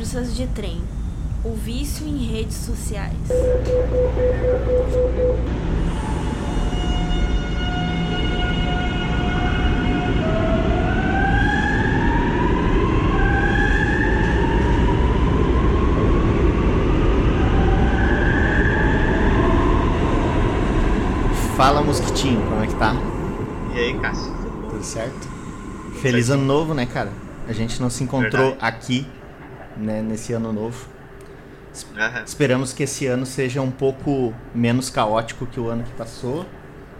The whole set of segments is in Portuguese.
conversas de trem. O vício em redes sociais. Fala Mosquitinho, como é que tá? E aí, Cássio? Tudo certo? Feliz ano novo, né, cara? A gente não se encontrou Verdade. aqui, né, nesse ano novo. Aham. Esperamos que esse ano seja um pouco menos caótico que o ano que passou,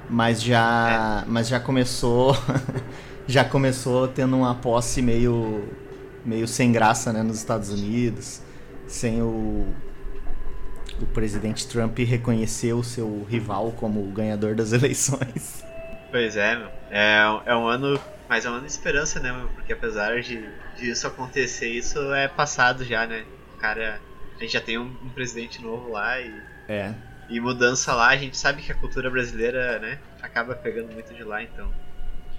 mas já, mas já começou, já começou tendo uma posse meio, meio sem graça, né, nos Estados Unidos, sem o o presidente Trump reconhecer o seu rival como o ganhador das eleições. Pois é, meu. É, é um ano. Mas é um de esperança, né, meu? Porque apesar de, de isso acontecer, isso é passado já, né? O cara. A gente já tem um, um presidente novo lá e, É, e mudança lá, a gente sabe que a cultura brasileira, né, acaba pegando muito de lá, então.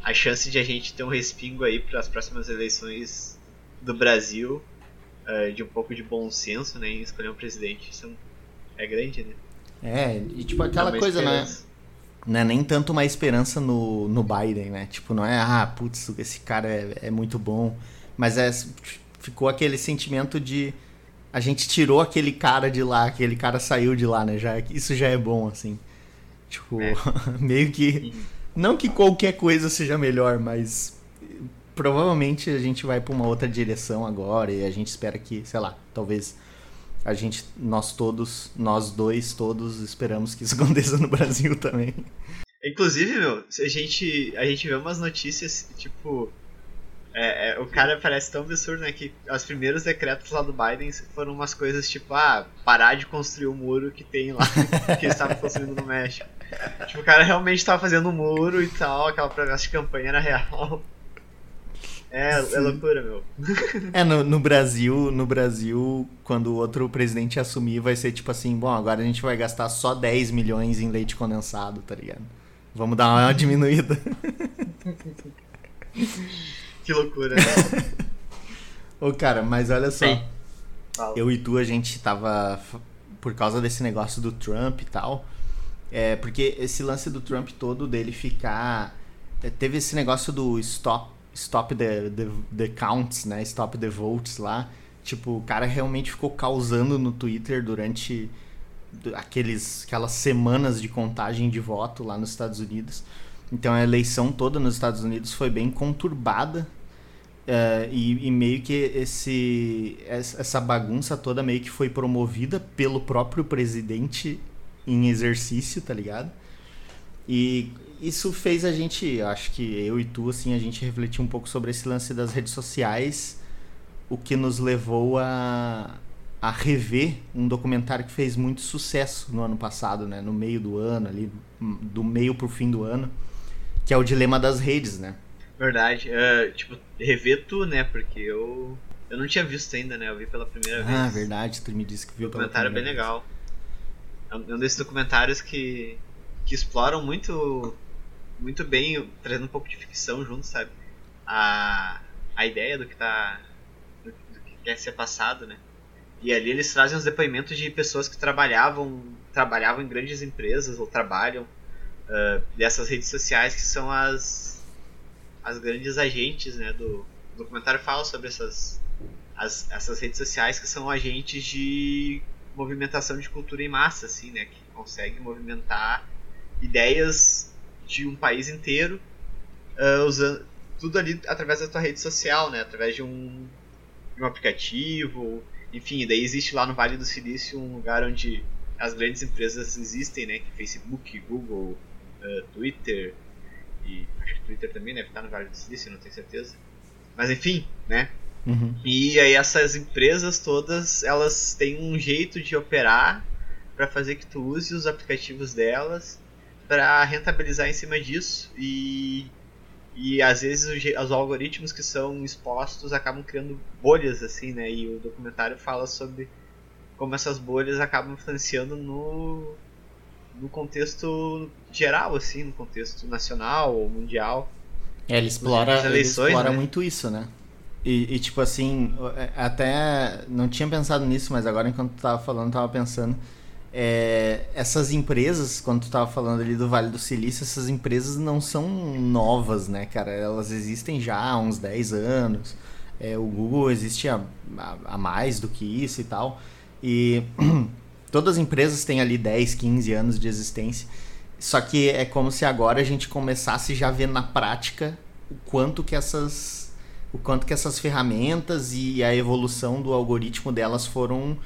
A chance de a gente ter um respingo aí para as próximas eleições do Brasil, eh, de um pouco de bom senso, né, em escolher um presidente, isso é grande, né? é, e tipo aquela uma coisa, né? Não é nem tanto uma esperança no, no Biden, né? Tipo, não é, ah, putz, esse cara é, é muito bom. Mas é, ficou aquele sentimento de. A gente tirou aquele cara de lá, aquele cara saiu de lá, né? Já, isso já é bom, assim. Tipo, É. meio que. Não que qualquer coisa seja melhor, mas. Provavelmente a gente vai pra uma outra direção agora e a gente espera que, sei lá, talvez a gente, nós todos, nós dois todos esperamos que isso aconteça no Brasil também. Inclusive, meu, a gente, a gente vê umas notícias, tipo. é, é, o cara parece tão absurdo, né? Que os primeiros decretos lá do Biden foram umas coisas tipo, ah, parar de construir o muro que tem lá, que eles estavam construindo no México. Tipo, o cara realmente tava fazendo um muro e tal, aquela promessa de campanha era real. É, é loucura, meu. É, no, no Brasil, no Brasil, quando o outro presidente assumir, vai ser tipo assim, bom, agora a gente vai gastar só 10 milhões em leite condensado, tá ligado? Vamos dar uma diminuída. Que loucura, né? Ô, cara, mas olha só. Sim. Eu e tu, a gente tava. Por causa desse negócio do Trump e tal. É, porque esse lance do Trump todo dele ficar. é, Teve esse negócio do stop, stop the, the, the counts, né? Stop the votes lá. Tipo, o cara realmente ficou causando no Twitter durante aqueles, aquelas semanas de contagem de voto lá nos Estados Unidos. Então a eleição toda nos Estados Unidos foi bem conturbada. É, e, e meio que esse es- essa bagunça toda meio que foi promovida pelo próprio presidente em exercício, tá ligado? E isso fez a gente, acho que eu e tu, assim, a gente refletir um pouco sobre esse lance das redes sociais, o que nos levou a, a rever um documentário que fez muito sucesso no ano passado, né? No meio do ano, ali, do meio pro fim do ano, que é o Dilema das Redes, né? Verdade. É, tipo, rever tu, né? Porque eu. Eu não tinha visto ainda, né? Eu vi pela primeira vez. Ah, verdade, tu me disse que viu O pela documentário é bem primeira legal. É é um desses documentários que, que exploram muito muito bem, trazendo um pouco de ficção junto, sabe? A, a ideia do que tá. Do, do que quer ser passado, né? E ali eles trazem os depoimentos de pessoas que trabalhavam trabalhavam em grandes empresas ou trabalham ah, dessas redes sociais que são as as grandes agentes, né? Do o documentário fala sobre essas as, essas redes sociais que são agentes de movimentação de cultura em massa, assim, né? Que consegue movimentar ideias de um país inteiro ah, usando tudo ali através da tua rede social, né? Através de um, de um aplicativo, enfim, daí existe lá no Vale do Silício um lugar onde as grandes empresas existem, né? Que Facebook, Google, ah, Twitter e acho que Twitter também deve estar no Vale do Silício, não tenho certeza. Mas enfim, né? Uhum. E aí essas empresas todas, elas têm um jeito de operar para fazer que tu use os aplicativos delas para rentabilizar em cima disso e e às vezes o je- os algoritmos que são expostos acabam criando bolhas assim, né? E o documentário fala sobre como essas bolhas acabam influenciando no no contexto geral assim, no contexto nacional ou mundial. É, ele explora, As ele eleições, explora né? muito isso, né? E, e, tipo assim, é, até não tinha pensado nisso, mas agora enquanto tu tava falando, tava pensando. É, essas empresas, quando tu tava falando ali do Vale do Silício, essas empresas não são novas, né, cara? Elas existem já há uns 10 anos. É, o Google existe há, há, mais do que isso e tal. E todas as empresas têm ali 10, 15 anos de existência. Só que é como se agora a gente começasse já a ver na prática o quanto que essas o quanto que essas ferramentas e a evolução do algoritmo delas foram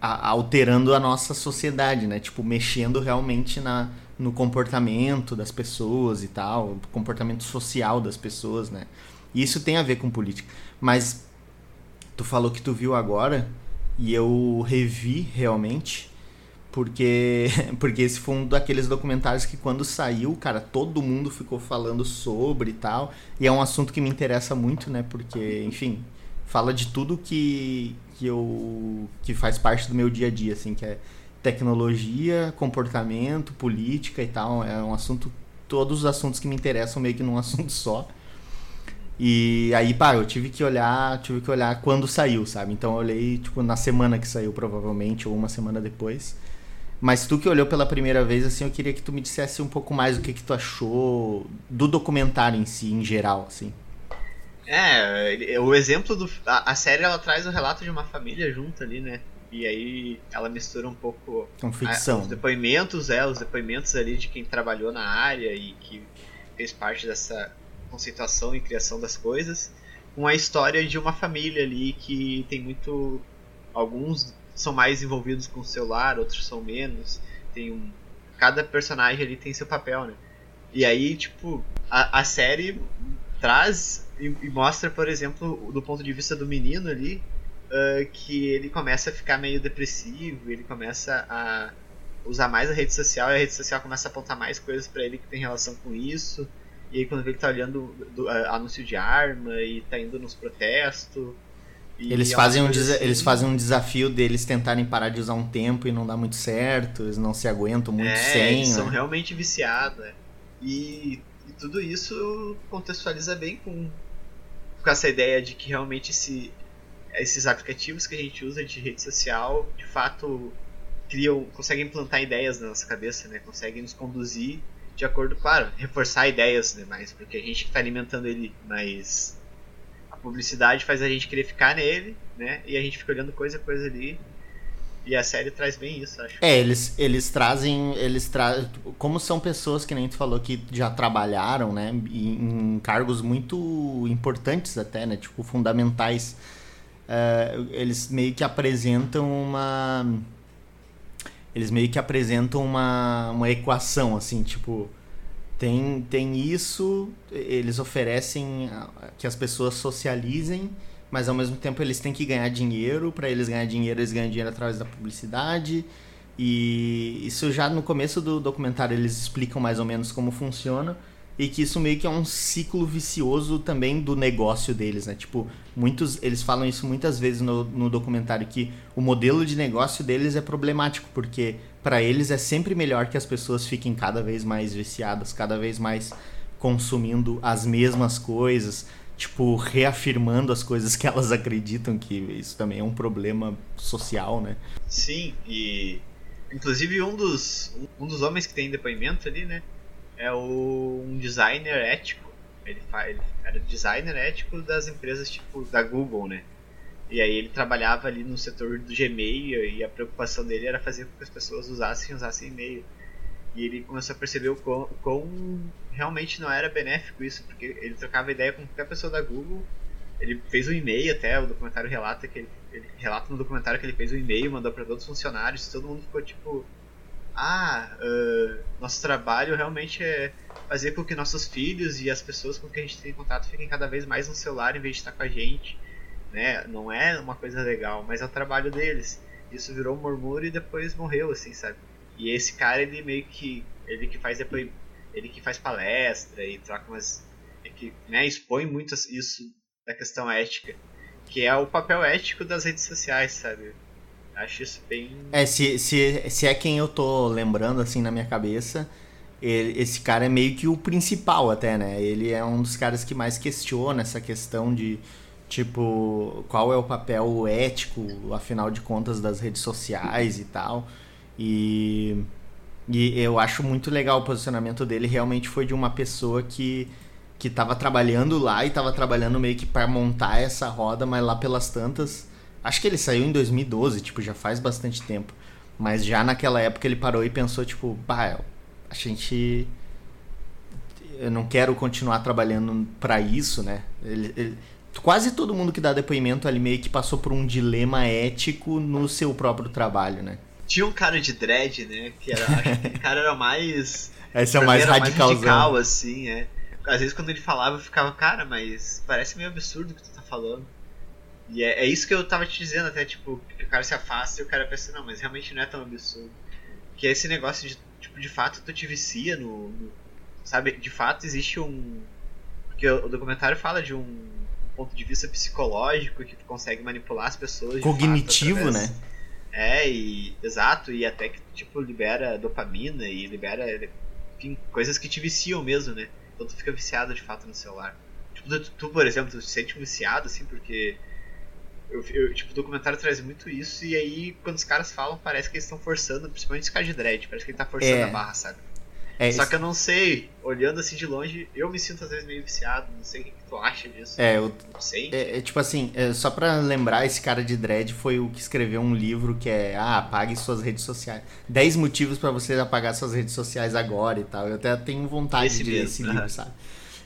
alterando a nossa sociedade, né? Tipo, mexendo realmente na, no comportamento das pessoas e tal, comportamento social das pessoas, né? Isso tem a ver com política. Mas tu falou que tu viu agora e eu revi realmente porque porque esse foi um daqueles documentários que quando saiu, cara, todo mundo ficou falando sobre e tal. E é um assunto que me interessa muito, né? Porque, enfim, fala de tudo que que eu que faz parte do meu dia a dia, assim, que é tecnologia, comportamento, política e tal. É um assunto todos os assuntos que me interessam meio que num assunto só. E aí, pá, eu tive que olhar, tive que olhar quando saiu, sabe? Então eu olhei, tipo, na semana que saiu, provavelmente, ou uma semana depois. Mas tu que olhou pela primeira vez, assim, eu queria que tu me dissesse um pouco mais o que, que tu achou do documentário em si, em geral, assim. É, o exemplo do. A, a série ela traz o relato de uma família junto ali, né? E aí ela mistura um pouco Com ficção. A, os depoimentos, é, os depoimentos ali de quem trabalhou na área e que fez parte dessa conceituação e criação das coisas, com a história de uma família ali que tem muito. Alguns são mais envolvidos com o celular, outros são menos. Tem um. Cada personagem ali tem seu papel, né? E aí, tipo, a, a série traz e, e, mostra, por exemplo, do ponto de vista do menino ali, uh, que ele começa a ficar meio depressivo, ele começa a usar mais a rede social e a rede social começa a apontar mais coisas para ele que tem relação com isso. E aí quando ele tá olhando do, uh, anúncio de arma e tá indo nos protestos. Eles fazem, um assim. eles fazem um desafio deles tentarem parar de usar um tempo e não dá muito certo, eles não se aguentam muito é, sem. Eles né? são realmente viciados. Né? E, tudo isso contextualiza bem com, com essa ideia de que realmente esse, esses aplicativos que a gente usa de rede social, de fato, criam, conseguem implantar ideias na nossa cabeça, né? Conseguem nos conduzir de acordo, claro, reforçar ideias, né? Mas porque a gente está alimentando ele, mas publicidade faz a gente querer ficar nele, né? E a gente fica olhando coisa coisa ali. E a série traz bem isso, acho. É, eles, eles trazem. Eles tra... Como são pessoas que nem tu falou que já trabalharam, né? Em, cargos muito importantes até, né? Tipo, fundamentais. Uh, eles meio que apresentam uma. Eles meio que apresentam uma, uma equação, assim, tipo tem, tem isso, eles oferecem que as pessoas socializem, mas ao mesmo tempo eles têm que ganhar dinheiro. Para eles ganhar dinheiro, eles ganham dinheiro através da publicidade. E isso já no começo do documentário eles explicam mais ou menos como funciona e que isso meio que é um ciclo vicioso também do negócio deles, né? Tipo, muitos eles falam isso muitas vezes no, no documentário que o modelo de negócio deles é problemático porque para eles é sempre melhor que as pessoas fiquem cada vez mais viciadas, cada vez mais consumindo as mesmas coisas, tipo, reafirmando as coisas que elas acreditam que isso também é um problema social, né? Sim, e inclusive um dos um dos homens que tem depoimento ali, né, é o, um designer ético. Ele, ele era designer ético das empresas tipo da Google, né? E aí ele trabalhava ali no setor do Gmail e a preocupação dele era fazer com que as pessoas usassem usassem e-mail. E ele começou a perceber o quão, o quão realmente não era benéfico isso, porque ele trocava ideia com qualquer pessoa da Google. Ele fez um e-mail até, o documentário relata que ele, ele relata no documentário que ele fez um e-mail, mandou para todos os funcionários, todo mundo ficou tipo, ah, uh, nosso trabalho realmente é fazer com que nossos filhos e as pessoas com quem a gente tem contato fiquem cada vez mais no celular em vez de estar com a gente né? Não é uma coisa legal, mas é o trabalho deles. Isso virou um murmúrio e depois morreu, assim, sabe? E esse cara, ele meio que. Ele que faz depois. Ele que faz palestra e troca umas. É que né, expõe muito isso da questão ética. Que é o papel ético das redes sociais, sabe? Acho isso bem. É, se, se, se é quem eu tô lembrando, assim, na minha cabeça. Ele, esse cara é meio que o principal até, né? Ele é um dos caras que mais questiona essa questão de Tipo, qual é o papel ético, afinal de contas, das redes sociais e tal. E, e eu acho muito legal o posicionamento dele. Realmente foi de uma pessoa que que estava trabalhando lá e estava trabalhando meio que para montar essa roda, mas lá pelas tantas. Acho que ele saiu em 2012, tipo, já faz bastante tempo. Mas já naquela época ele parou e pensou, tipo, bah, a gente. Eu não quero continuar trabalhando para isso, né? Ele, ele, quase todo mundo que dá depoimento ali meio que passou por um dilema ético no seu próprio trabalho, né? Tinha um cara de dread, né? Que era, acho que o cara era mais. Esse é o mais radical, mais radical, assim, é. Às vezes quando ele falava eu ficava, cara, mas parece meio absurdo o que tu tá falando. E é, é isso que eu tava te dizendo até, tipo, que o cara se afasta e o cara pensa, não, mas realmente não é tão absurdo. Que é esse negócio de, tipo, de fato tu te vicia no, no sabe, de fato existe um porque o documentário fala de um ponto de vista psicológico que tu consegue manipular as pessoas cognitivo, fato, né? É, e exato, e até que tipo libera dopamina e libera enfim, coisas que te viciam mesmo, né? Então tu fica viciado de fato no celular. Tipo, tu, tu por exemplo, tu se sente viciado assim porque eu, eu, tipo, o documentário traz muito isso, e aí, quando os caras falam, parece que eles estão forçando, principalmente os caras de dread, parece que ele tá forçando é. a barra, sabe? É, Só que eu não sei, olhando assim de longe, eu me sinto às vezes meio viciado, não sei o que, que tu acha disso. É, eu não sei. É, é, tipo assim, é, só pra lembrar, esse cara de dread foi o que escreveu um livro que é Ah, apague suas redes sociais. 10 motivos para você apagar suas redes sociais agora e tal. Eu até tenho vontade esse de ler esse livro, sabe?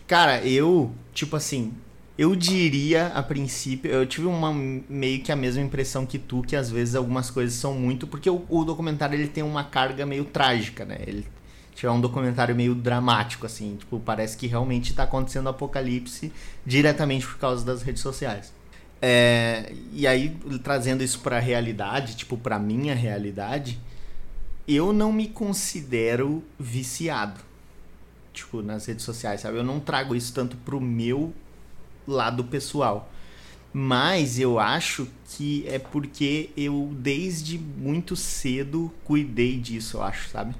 Cara, eu, tipo assim, eu diria, a princípio, eu tive uma meio que a mesma impressão que tu, que às vezes algumas coisas são muito. Porque o, o documentário ele tem uma carga meio trágica, né? Ele é um documentário meio dramático, assim. Tipo, parece que realmente está acontecendo apocalipse diretamente por causa das redes sociais. É, e aí, trazendo isso para a realidade, tipo, para minha realidade, eu não me considero viciado, tipo, nas redes sociais, sabe? Eu não trago isso tanto pro meu lado pessoal. Mas eu acho que é porque eu, desde muito cedo, cuidei disso, eu acho, sabe?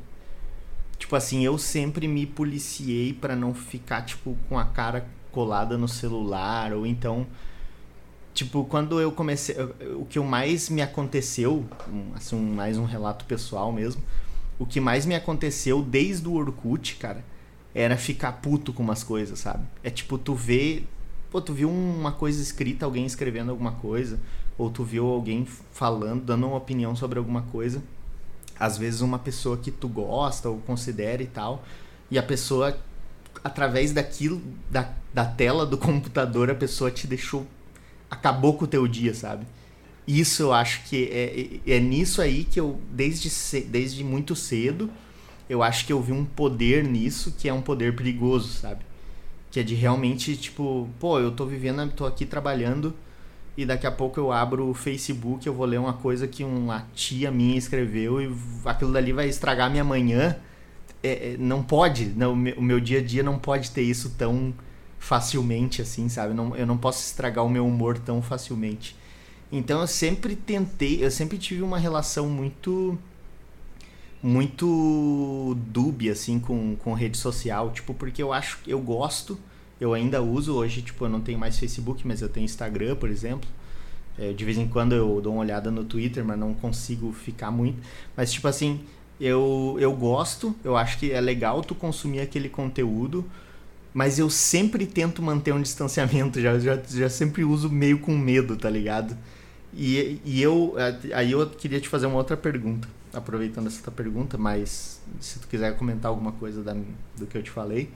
Tipo assim, eu sempre me policiei para não ficar, tipo, com a cara colada no celular, ou então. Tipo, quando eu comecei. O que mais me aconteceu, assim, mais um relato pessoal mesmo. O que mais me aconteceu desde o Orkut, cara, era ficar puto com umas coisas, sabe? É tipo, tu vê Pô, tu viu uma coisa escrita, alguém escrevendo alguma coisa, ou tu viu alguém falando, dando uma opinião sobre alguma coisa. Às vezes uma pessoa que tu gosta ou considera e tal, e a pessoa, através daquilo, da, da tela do computador, a pessoa te deixou. acabou com o teu dia, sabe? Isso eu acho que é, é, é nisso aí que eu, desde, desde muito cedo, eu acho que eu vi um poder nisso que é um poder perigoso, sabe? Que é de realmente, tipo, pô, eu tô vivendo, tô aqui trabalhando e daqui a pouco eu abro o Facebook, eu vou ler uma coisa que uma tia minha escreveu e aquilo dali vai estragar minha manhã. É, é não pode, não, o meu dia a dia não pode ter isso tão facilmente assim, sabe? Não, eu não posso estragar o meu humor tão facilmente. Então eu sempre tentei, eu sempre tive uma relação muito muito dúbia assim com, com rede social, tipo, porque eu acho eu gosto, eu ainda uso hoje, tipo, eu não tenho mais Facebook, mas eu tenho Instagram, por exemplo. É, de vez em quando eu dou uma olhada no Twitter, mas não consigo ficar muito. Mas tipo assim, eu, eu gosto, eu acho que é legal tu consumir aquele conteúdo, mas eu sempre tento manter um distanciamento, já, já, já sempre uso meio com medo, tá ligado? E, e eu aí eu queria te fazer uma outra pergunta aproveitando essa pergunta, mas se tu quiser comentar alguma coisa da, do que eu te falei.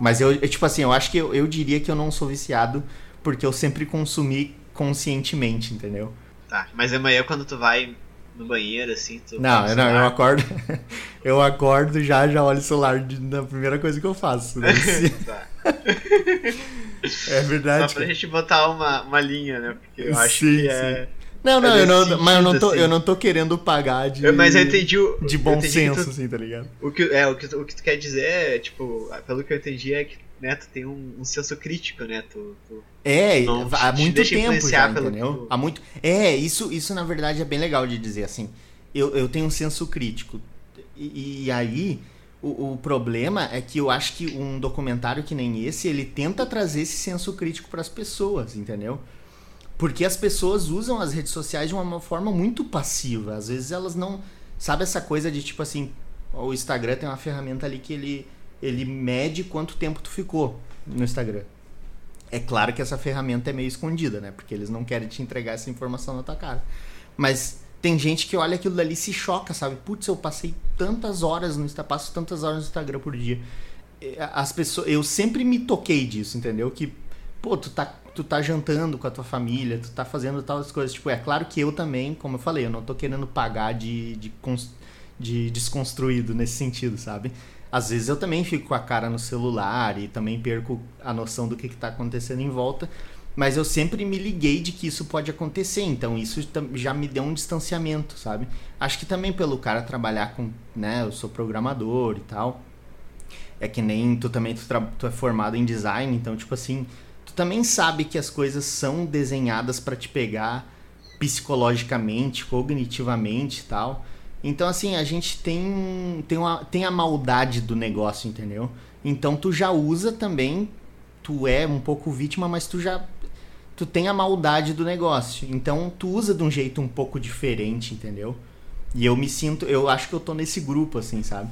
Mas eu, eu tipo assim, eu acho que eu, eu diria que eu não sou viciado porque eu sempre consumi conscientemente, entendeu? Tá, mas amanhã quando tu vai no banheiro, assim, tu. Não, não, eu acordo. eu acordo já, já olho o celular de, na primeira coisa que eu faço. Né? tá. é verdade. Só pra gente botar uma, uma linha, né? Porque eu acho sim, que é. Não, não, eu não, mas eu não, tô, assim. eu não tô querendo pagar de. Mas eu entendi o. De bom senso, tu, assim, tá ligado? O que, é, o que, o que tu quer dizer é, tipo, pelo que eu entendi é que né, tu tem um, um senso crítico, né? Tu, tu é, há muito tempo já, entendeu? Tu... Há muito. É, isso, isso na verdade é bem legal de dizer, assim. Eu, eu tenho um senso crítico. E, e aí, o, o, problema é que eu acho que um documentário que nem esse, ele tenta trazer esse senso crítico para as pessoas, entendeu? Porque as pessoas usam as redes sociais de uma forma muito passiva. Às vezes elas não. Sabe essa coisa de tipo assim. O Instagram tem uma ferramenta ali que ele, ele mede quanto tempo tu ficou no Instagram. É claro que essa ferramenta é meio escondida, né? Porque eles não querem te entregar essa informação na tua cara. Mas tem gente que olha aquilo dali e se choca, sabe? Putz, eu passei tantas horas no Instagram, passo tantas horas no Instagram por dia. As pessoas, eu sempre me toquei disso, entendeu? Que, pô, tu tá, tu tá jantando com a tua família, tu tá fazendo tal coisas. Tipo, é claro que eu também, como eu falei, eu não tô querendo pagar de, de, de desconstruído nesse sentido, sabe? às vezes eu também fico com a cara no celular e também perco a noção do que está acontecendo em volta. Mas eu sempre me liguei de que isso pode acontecer, então isso já me deu um distanciamento, sabe? Acho que também pelo cara trabalhar com, né, eu sou programador e tal. É que nem tu também tu, tu é formado em design, então tipo assim, também sabe que as coisas são desenhadas para te pegar psicologicamente, cognitivamente e tal. Então, assim, a gente tem, tem, uma, tem a maldade do negócio, entendeu? Então, tu já usa também, tu é um pouco vítima, mas tu já tu tem a maldade do negócio. Então, tu usa de um jeito um pouco diferente, entendeu? E eu me sinto, eu acho que eu tô nesse grupo, assim, sabe?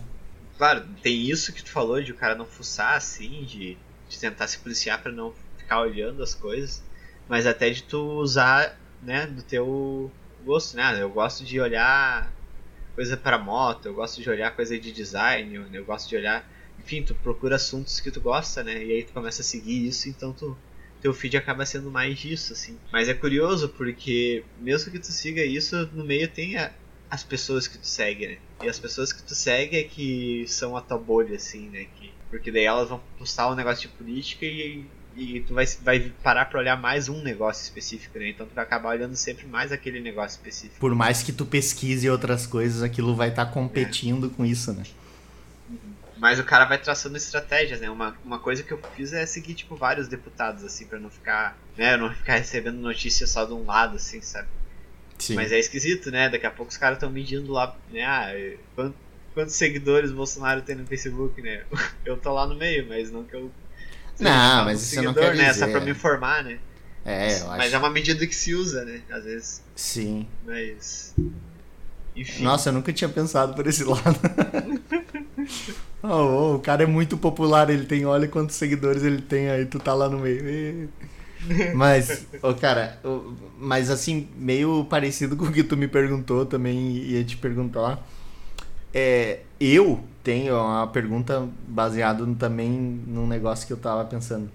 Claro, tem isso que tu falou de o cara não fuçar, assim, de, de tentar se policiar para não ficar olhando as coisas, mas até de tu usar, né, do teu gosto, né? Eu gosto de olhar coisa para moto, eu gosto de olhar coisa de design, eu gosto de olhar. Enfim, tu procura assuntos que tu gosta, né? E aí tu começa a seguir isso, então tu, teu feed acaba sendo mais disso, assim. Mas é curioso porque, mesmo que tu siga isso, no meio tem a, as pessoas que tu segue, né? E as pessoas que tu segue é que são a tua bolha, assim, né? Que, porque daí elas vão postar um negócio de política e e tu vai, vai parar para olhar mais um negócio específico, né? Então tu vai acabar olhando sempre mais aquele negócio específico. Por mais que tu pesquise outras coisas, aquilo vai estar tá competindo é. com isso, né? Mas o cara vai traçando estratégias, né? Uma, uma coisa que eu fiz é seguir, tipo, vários deputados, assim, para não ficar, né? Não ficar recebendo notícias só de um lado, assim, sabe? Sim. Mas é esquisito, né? Daqui a pouco os caras estão medindo lá, né? Ah, quantos, quantos seguidores o Bolsonaro tem no Facebook, né? Eu tô lá no meio, mas não que eu não, mas isso não quer né? dizer. Só pra me informar, né? É, eu acho. Mas é uma medida que se usa, né? Às vezes. Sim. Mas. Enfim. Nossa, eu nunca tinha pensado por esse lado. oh, oh, o cara é muito popular, ele tem, olha quantos seguidores ele tem aí, tu tá lá no meio. Mas, oh, cara, oh, mas assim, meio parecido com o que tu me perguntou também, ia te perguntar. É, eu tenho uma pergunta baseada também num negócio que eu tava pensando.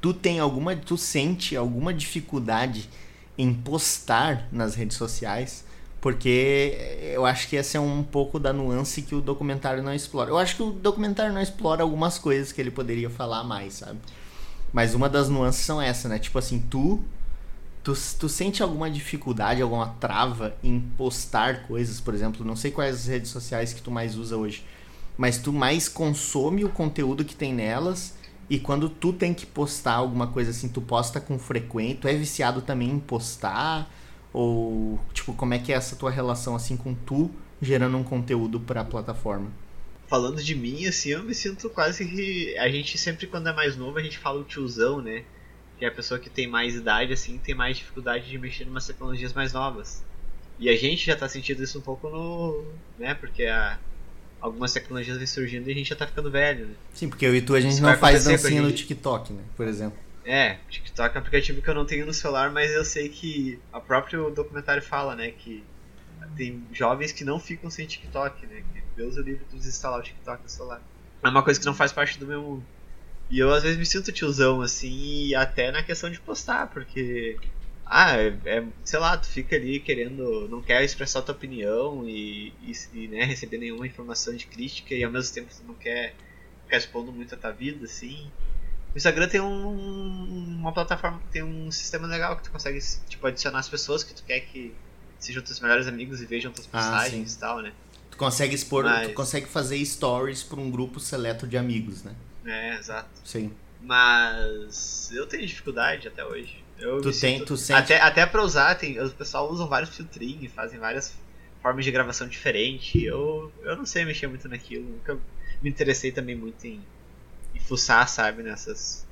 Tu tem alguma, tu sente alguma dificuldade em postar nas redes sociais? Porque eu acho que essa é um pouco da nuance que o documentário não explora. Eu acho que o documentário não explora algumas coisas que ele poderia falar mais, sabe? Mas uma das nuances são essa, né? Tipo assim, tu Tu, tu sente alguma dificuldade, alguma trava em postar coisas, por exemplo? Não sei quais redes sociais que tu mais usa hoje, mas tu mais consome o conteúdo que tem nelas e quando tu tem que postar alguma coisa assim, tu posta com frequência, tu é viciado também em postar? Ou, tipo, como é que é essa tua relação assim com tu gerando um conteúdo para a plataforma? Falando de mim, assim, eu me sinto quase que. A gente sempre, quando é mais novo, a gente fala o tiozão, né? Que é a pessoa que tem mais idade, assim, tem mais dificuldade de mexer em umas tecnologias mais novas. E a gente já está sentindo isso um pouco no. né, porque a, algumas tecnologias vêm surgindo e a gente já está ficando velho, né? Sim, porque eu e tu a gente isso não faz dancinha no TikTok, né, por exemplo. É, TikTok é um aplicativo que eu não tenho no celular, mas eu sei que o próprio documentário fala, né, que tem jovens que não ficam sem TikTok, né, que Deus o livre de desinstalar o TikTok no celular. É uma coisa que não faz parte do meu e eu às vezes me sinto tiozão, assim, até na questão de postar, porque. Ah, é, é, sei lá, tu fica ali querendo. não quer expressar tua opinião e, e, e né, receber nenhuma informação de crítica e ao mesmo tempo tu não quer ficar expondo muito a tua vida, assim. O Instagram tem um, uma plataforma, tem um sistema legal que tu consegue tipo, adicionar as pessoas que tu quer que sejam teus melhores amigos e vejam tuas ah, postagens ah, e tal, né? Tu consegue expor, Mas... tu consegue fazer stories para um grupo seleto de amigos, né? É, exato. Sim. Mas eu tenho dificuldade até hoje. Eu tu tem, sinto... tu sente... Até, até pra usar, tem, o pessoal usa vários filtrinhos, fazem várias formas de gravação diferentes. Eu, eu não sei mexer muito naquilo. Nunca me interessei também muito em, em fuçar, sabe, nessas,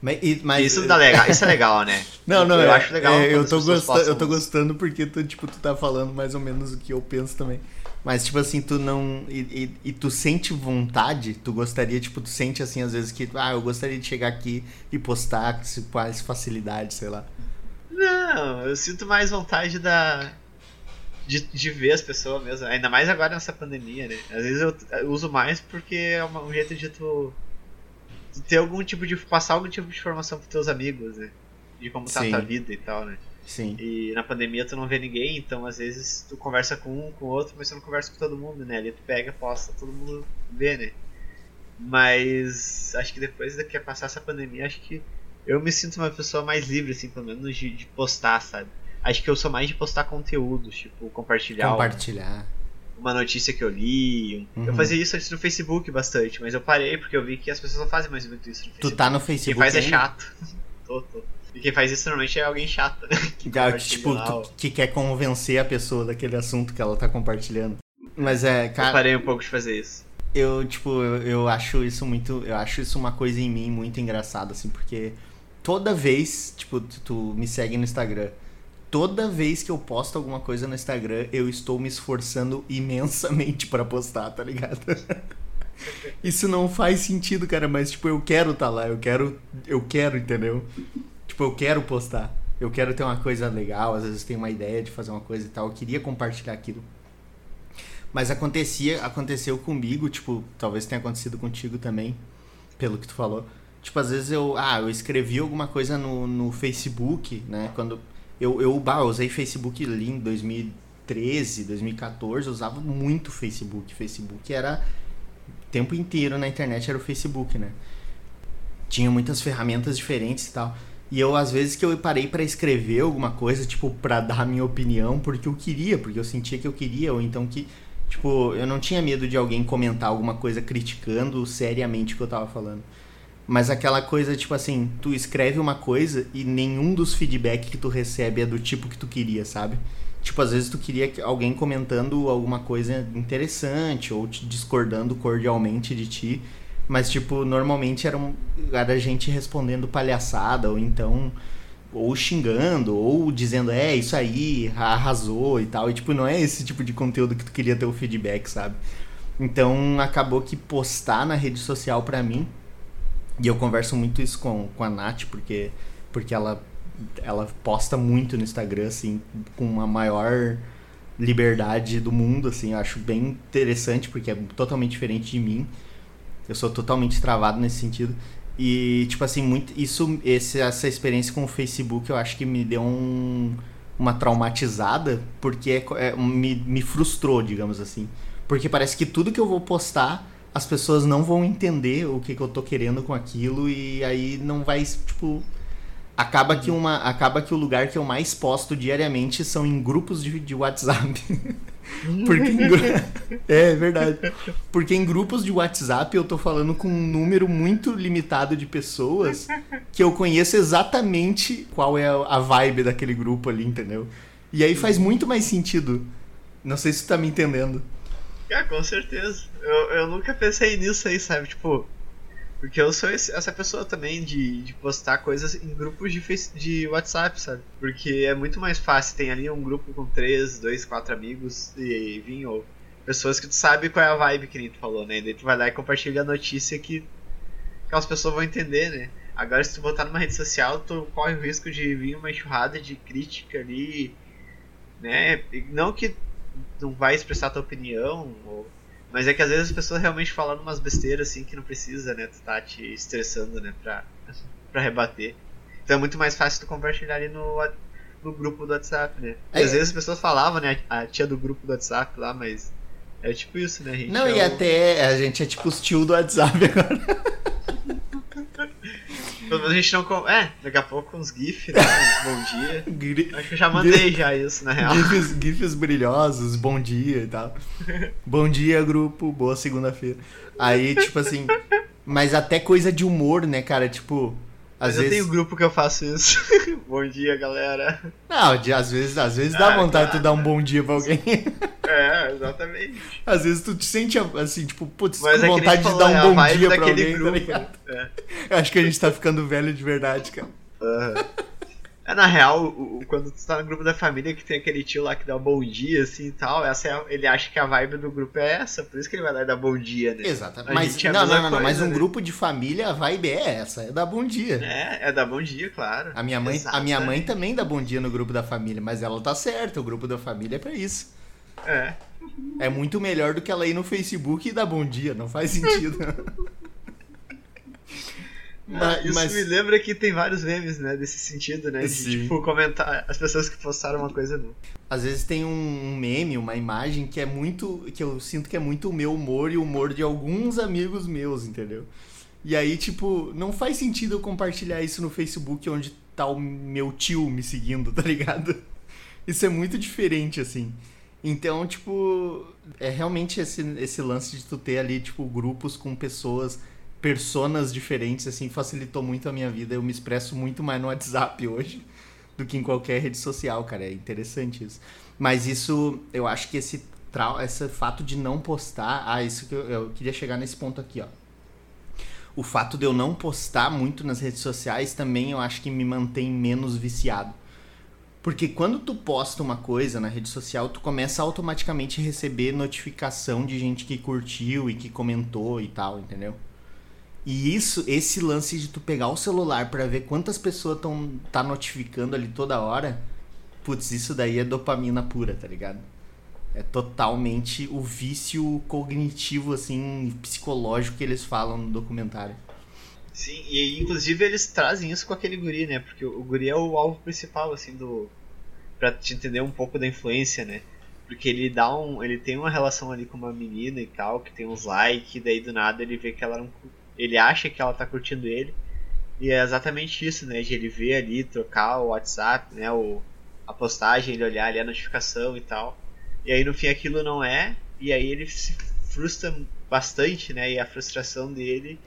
Mas, mas- Isso, dá legal, isso é legal, né? Não, não, eu é- acho legal. é, eu, tô gostando, eu postam tô gostando porque tu, tipo, tu tá falando mais ou menos o que eu penso também. Mas, tipo assim, tu não. E, e- e tu sente vontade, tu gostaria, tipo, tu sente assim, às vezes, que, ah, eu gostaria de chegar aqui e postar com mais facilidade, sei lá. Não, eu sinto mais vontade da. De, de ver as pessoas mesmo. Ainda mais agora nessa pandemia, né? Às vezes eu, eu uso mais porque é uma- um jeito de tu, tu ter algum tipo de. passar algum tipo de informação pros teus amigos, né? De como tá a tua vida e tal, né? Sim. E na pandemia tu não vê ninguém, então às vezes tu conversa com um, com o outro, mas tu não conversa com todo mundo, né? Ali tu pega, posta, todo mundo vê, né? Mas acho que depois que passar essa pandemia, acho que eu me sinto uma pessoa mais livre, assim, pelo menos de, de postar, sabe? Acho que eu sou mais de postar conteúdos, tipo, compartilhar Compartilhar. uma notícia que eu li. um- Eu Uhum. fazia isso antes no Facebook bastante, mas eu parei porque eu vi que as pessoas não fazem mais muito isso no Tu Facebook. tá no Quem Facebook. faz é chato. tô, tô. E quem faz isso normalmente é alguém chato, né? Que Ah, que, tipo, tu- que quer convencer a pessoa daquele assunto que ela tá compartilhando. Mas é, Eu cara, parei um pouco de fazer isso. eu, tipo, eu, eu acho isso muito. Eu acho isso uma coisa em mim muito engraçada, assim, porque toda vez, tipo, tu, tu me segue no Instagram. Toda vez que eu posto alguma coisa no Instagram, eu estou me esforçando imensamente pra postar, tá ligado? Isso não faz sentido, cara, mas tipo, eu quero estar lá, eu quero, eu quero, entendeu? Tipo, eu quero postar. Eu quero ter uma coisa legal, às vezes tenho uma ideia de fazer uma coisa e tal, eu queria compartilhar aquilo. Mas acontecia, aconteceu comigo, tipo, talvez tenha acontecido contigo também, pelo que tu falou. Tipo, às vezes eu, ah, eu escrevi alguma coisa no, no Facebook, né? Quando eu, eu, bah, eu usei Facebook ali em 2013, 2014, eu usava muito Facebook. Facebook era o tempo inteiro na internet era o Facebook, né? Tinha muitas ferramentas diferentes e tal. E eu, às vezes, que eu parei pra escrever alguma coisa, tipo, pra dar a minha opinião, porque eu queria, porque eu sentia que eu queria, ou então que, tipo, eu não tinha medo de alguém comentar alguma coisa criticando seriamente o que eu tava falando. Mas aquela coisa, tipo assim, tu escreve uma coisa e nenhum dos feedback que tu recebe é do tipo que tu queria, sabe? Tipo, às vezes tu queria que alguém comentando alguma coisa interessante ou te discordando cordialmente de ti, mas, tipo, normalmente era, um, era gente respondendo palhaçada ou então ou xingando, ou dizendo, é, isso aí, arrasou e tal. E, tipo, não é esse tipo de conteúdo que tu queria ter o feedback, sabe? Então, acabou que postar na rede social pra mim, e eu converso muito isso com, com a Nath, porque, porque ela, ela posta muito no Instagram, assim, com uma maior liberdade do mundo, assim, eu acho bem interessante, porque é totalmente diferente de mim. Eu sou totalmente travado nesse sentido. E, tipo assim, muito, isso, esse, essa experiência com o Facebook eu acho que me deu um, uma traumatizada, porque é é, me, me frustrou, digamos assim. Porque parece que tudo que eu vou postar, as pessoas não vão entender o que, que eu tô querendo com aquilo, e aí não vai, tipo. Acaba que, uma, acaba que o lugar que eu mais posto diariamente são em grupos de, de WhatsApp. Porque em gru- é verdade. Porque em grupos de WhatsApp eu tô falando com um número muito limitado de pessoas que eu conheço exatamente qual é a vibe daquele grupo ali, entendeu? E aí faz muito mais sentido. Não sei se tu tá me entendendo. Ah, com certeza. Eu, eu nunca pensei nisso aí, sabe? Tipo, porque eu sou esse- essa pessoa também de, de postar coisas em grupos de, de WhatsApp, sabe? Porque é muito mais fácil. Tem ali um grupo com três, dois, quatro amigos e vinho, ou pessoas que tu sabe qual é a vibe que nem tu falou, né? E daí tu vai lá e compartilha a notícia que aquelas pessoas vão entender, né? Agora, se tu botar numa rede social, tu corre o risco de vir uma enxurrada de crítica ali, né? E Não que não vai expressar tua opinião, ou- mas é que às vezes as pessoas realmente falam umas besteiras assim que não precisa, né? Tu tá te estressando, né? Pra, pra rebater. Então é muito mais fácil tu compartilhar ali no, no grupo do WhatsApp, né? É. às vezes as pessoas falavam, né? A tia do grupo do WhatsApp lá, mas é tipo isso, né? Gente Não, é e o- até a gente é tipo os tio do WhatsApp agora. Pelo menos a gente não. É, daqui a pouco uns GIF, né? Uns bom dia. Acho que eu já mandei já isso, na real. GIFs, GIFs brilhosos, bom dia e tal. Bom dia, grupo, boa segunda-feira. Aí, tipo assim. Mas até coisa de humor, né, cara? Tipo. Às Mas eu vezes. tenho grupo que eu faço isso. bom dia, galera. Não, de, às vezes, às vezes dá Ah, vontade de tu dar um bom dia pra alguém. É, exatamente. Às vezes tu te sente assim, tipo, putz, Mas com é vontade de dar é um bom vibe dia pra alguém, tá grupo. ligado? É. Eu acho que a gente tá ficando velho de verdade, cara. Aham. É, na real, o- o- quando tu tá no grupo da família que tem aquele tio lá que dá um bom dia, assim e tal, essa é ele acha que a vibe do grupo é essa, por isso que ele vai lá e dá bom dia, né? Exatamente. Mas, é não, mesma não, não, não, mas coisa, um né? grupo de família, a vibe é essa, é dar bom dia. É, é dar bom dia, claro. A minha, mãe, a minha mãe também dá bom dia no grupo da família, mas ela tá certa, o grupo da família é pra isso. É. É muito melhor do que ela ir no Facebook e dar bom dia, não faz sentido. Mas- isso mas- me lembra que tem vários memes, né, desse sentido, né? De, Sim. tipo, comentar as pessoas que postaram uma coisa não. Às vezes tem um um meme, uma imagem que é muito. que eu sinto que é muito o meu humor e o humor de alguns amigos meus, entendeu? E aí, tipo, não faz sentido eu compartilhar isso no Facebook onde tá o meu tio me seguindo, tá ligado? Isso é muito diferente, assim. Então, tipo, é realmente esse, esse lance de tu ter ali, tipo, grupos com pessoas, personas diferentes, assim, facilitou muito a minha vida. Eu me expresso muito mais no WhatsApp hoje do que em qualquer rede social, cara. É interessante isso. Mas isso, eu acho que esse, trau esse fato de não postar. Ah, isso que eu, eu queria chegar nesse ponto aqui, ó. O fato de eu não postar muito nas redes sociais também eu acho que me mantém menos viciado. Porque quando tu posta uma coisa na rede social, tu começa a automaticamente receber notificação de gente que curtiu e que comentou e tal, entendeu? E isso, esse lance de tu pegar o celular pra ver quantas pessoas estão tá notificando ali toda hora, putz, isso daí é dopamina pura, tá ligado? É totalmente o vício cognitivo, assim, psicológico que eles falam no documentário. Sim, e inclusive eles trazem isso com aquele guri, né? Porque o guri é o alvo principal, assim, do. Pra te entender um pouco da influência, né? Porque ele dá um. Ele tem uma relação ali com uma menina e tal, que tem uns likes, e daí do nada ele vê que ela não. cu- Ele acha que ela tá curtindo ele. E é exatamente isso, né? De ele ver ali, trocar o WhatsApp, né? O, a postagem, ele olhar ali a notificação e tal. E aí no fim aquilo não é. E aí ele se frustra bastante, né? E a frustração dele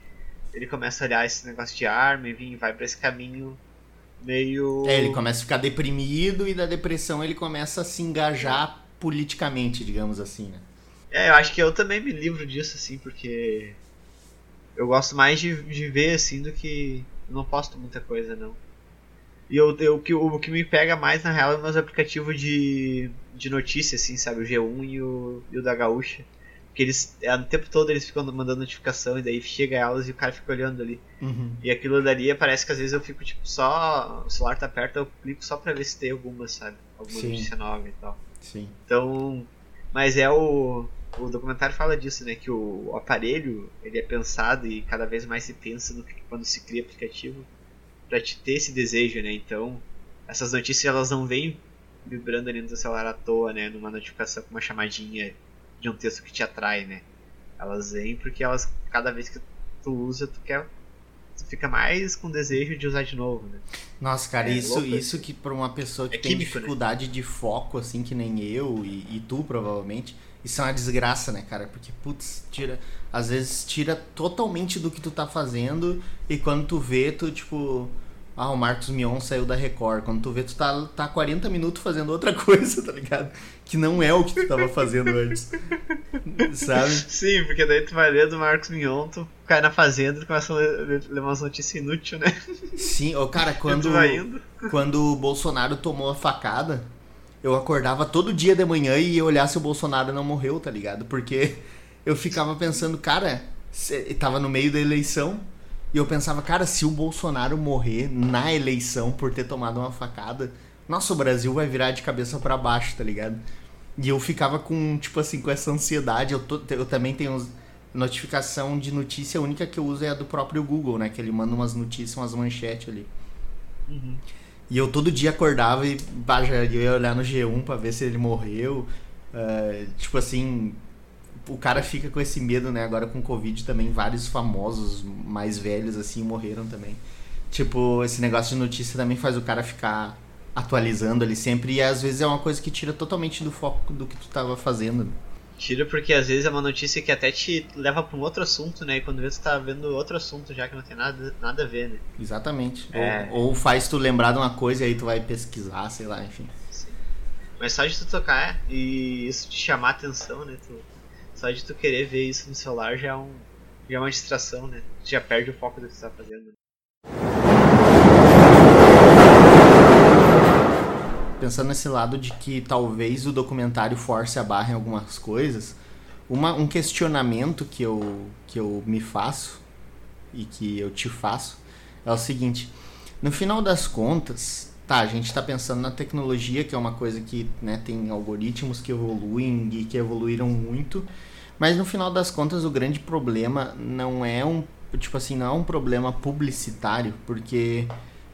ele começa a olhar esse negócio de arma, enfim, vai pra esse caminho meio. É, ele começa a ficar deprimido e da depressão ele começa a se engajar politicamente, digamos assim, né? É, eu acho que eu também me livro disso, assim, porque eu gosto mais de, de ver, assim, do que. Eu não posto muita coisa, não. E eu, eu, o, que, o que me pega mais, na real, é meus aplicativos de, de notícia, assim, sabe? O G1 e o, e o da Gaúcha. Porque eles, é, o tempo todo eles ficam mandando notificação e daí chega elas e o cara fica olhando ali. Uhum. E aquilo dali parece que às vezes eu fico, tipo, só. O celular tá perto, eu clico só pra ver se tem alguma, sabe? Alguma Sim. notícia nova e tal. Sim. Então. Mas é o. O documentário fala disso, né? Que o, aparelho ele é pensado e cada vez mais se pensa no que, quando se cria aplicativo pra te ter esse desejo, né? Então, essas notícias elas não vêm vibrando ali no teu celular à toa, né? Numa notificação com uma chamadinha de um texto que te atrai, né? Elas vêm porque elas, cada vez que tu usa, tu quer. Tu fica mais com desejo de usar de novo, né? Nossa, cara, É isso, louco isso que pra uma pessoa que É tem químico, né? dificuldade de foco, assim, que nem eu e, e tu, provavelmente, isso é uma desgraça, né, cara? Porque, putz, tira. Às vezes tira totalmente do que tu tá fazendo e quando tu vê, tu, tipo. Ah, o Marcos Mion saiu da Record. Quando tu vê, tu tá, tá 40 minutos fazendo outra coisa, tá ligado? Que não é o que tu tava fazendo antes. Sabe? Sim, porque daí tu vai ler do Marcos Mion, tu cai na fazenda e começa a ler, ler umas notícias inúteis, né? Sim, ô, cara, quando. quando o Bolsonaro tomou a facada, eu acordava todo dia de manhã e ia olhar se o Bolsonaro não morreu, tá ligado? Porque eu ficava pensando, cara, tava no meio da eleição e eu pensava, cara, se o Bolsonaro morrer na eleição por ter tomado uma facada, nossa, o Brasil vai virar de cabeça pra baixo, tá ligado? E eu ficava com, tipo assim, com essa ansiedade. Eu, tô- eu também tenho notificação de notícia, a única que eu uso é a do próprio Google, né? Que ele manda umas notícias, umas manchetes ali. Uhum. E eu todo dia acordava e bah, já ia olhar no G1 pra ver se ele morreu. É, tipo assim, o cara fica com esse medo, né? Agora com Covid também, vários famosos mais velhos assim morreram também. Tipo, esse negócio de notícia também faz o cara ficar atualizando ali sempre. E às vezes é uma coisa que tira totalmente do foco do que tu tava fazendo. Tira porque às vezes é uma notícia que até te leva pra um outro assunto, né? E quando vê tu tá vendo outro assunto já que não tem nada, nada a ver, né? Exatamente. É. Ou, ou faz tu lembrar de uma coisa e aí tu vai pesquisar, sei lá, enfim. Mas só de tu tocar e isso te chamar a atenção, né? Tu, só de tu querer ver isso no celular já é, um, já é uma distração, né? Tu já perde o foco do que tu tá fazendo. Pensando nesse lado de que talvez o documentário force a barra em algumas coisas, uma, um questionamento que eu, que eu me faço e que eu te faço é o seguinte: no final das contas, tá, a gente está pensando na tecnologia, que é uma coisa que né, tem algoritmos que evoluem e que evoluíram muito, mas no final das contas o grande problema não é um tipo assim não é um problema publicitário, porque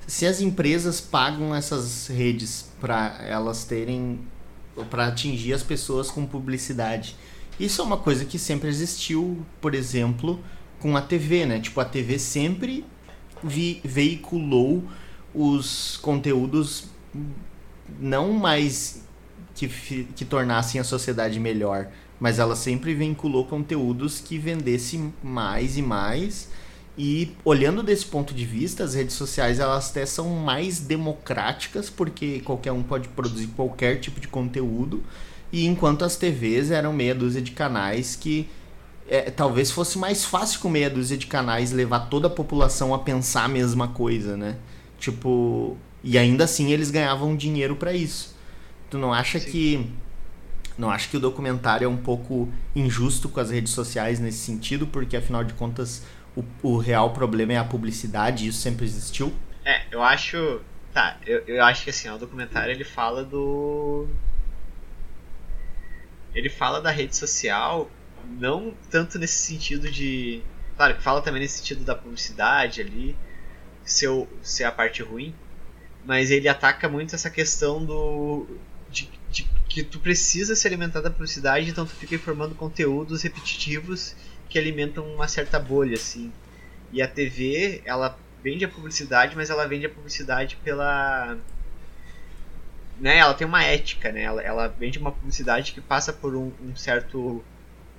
se as empresas pagam essas redes para elas terem para atingir as pessoas com publicidade, isso é uma coisa que sempre existiu, por exemplo, com a TV, né? Tipo a TV sempre vi, veiculou os conteúdos não mais que, que tornassem a sociedade melhor, mas ela sempre vinculou conteúdos que vendessem mais e mais. E olhando desse ponto de vista, as redes sociais elas até são mais democráticas, porque qualquer um pode produzir qualquer tipo de conteúdo, e enquanto as TVs eram meia dúzia de canais que é, talvez fosse mais fácil com meia dúzia de canais levar toda a população a pensar a mesma coisa, né? Tipo, e ainda assim eles ganhavam dinheiro para isso. Tu não acha Sim. que não acha que o documentário é um pouco injusto com as redes sociais nesse sentido, porque afinal de contas o, o real problema é a publicidade, isso sempre existiu? É, eu acho, tá, eu, eu acho que assim, o documentário ele fala do ele fala da rede social não tanto nesse sentido de. Claro que fala também nesse sentido da publicidade ali, ser, ser a parte ruim, mas ele ataca muito essa questão do. De, de, que tu precisa se alimentar da publicidade, então tu fica informando conteúdos repetitivos que alimentam uma certa bolha, assim. E a TV, ela vende a publicidade, mas ela vende a publicidade pela. Né, ela tem uma ética, né? Ela, ela vende uma publicidade que passa por um, um certo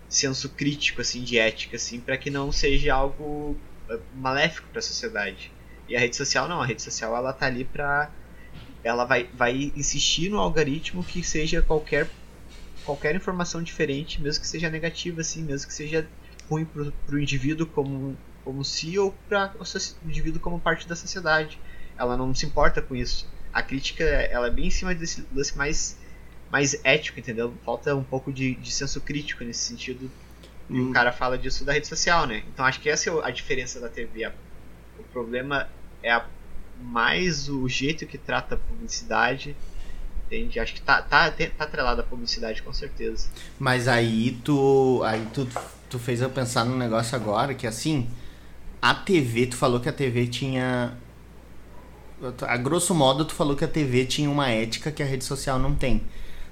senso crítico assim de ética assim para que não seja algo eh, maléfico para a sociedade e a rede social não a rede social ela tá ali para ela vai, vai insistir no algoritmo que seja qualquer qualquer informação diferente mesmo que seja negativa assim mesmo que seja ruim para o indivíduo como como si ou para o indivíduo como parte da sociedade ela não se importa com isso a crítica ela é bem em cima desse lance mais mais ético, entendeu? Falta um pouco de, de senso crítico nesse sentido. E hum. o cara fala disso da rede social, né? Então acho que essa é a diferença da TV. O problema é a, mais o jeito que trata a publicidade. Entende? Acho que tá, tá, tá atrelado à publicidade com certeza. Mas aí tu. Aí tu, tu fez eu pensar num negócio agora que assim. A TV, tu falou que a TV tinha. A grosso modo, tu falou que a TV tinha uma ética que a rede social não tem.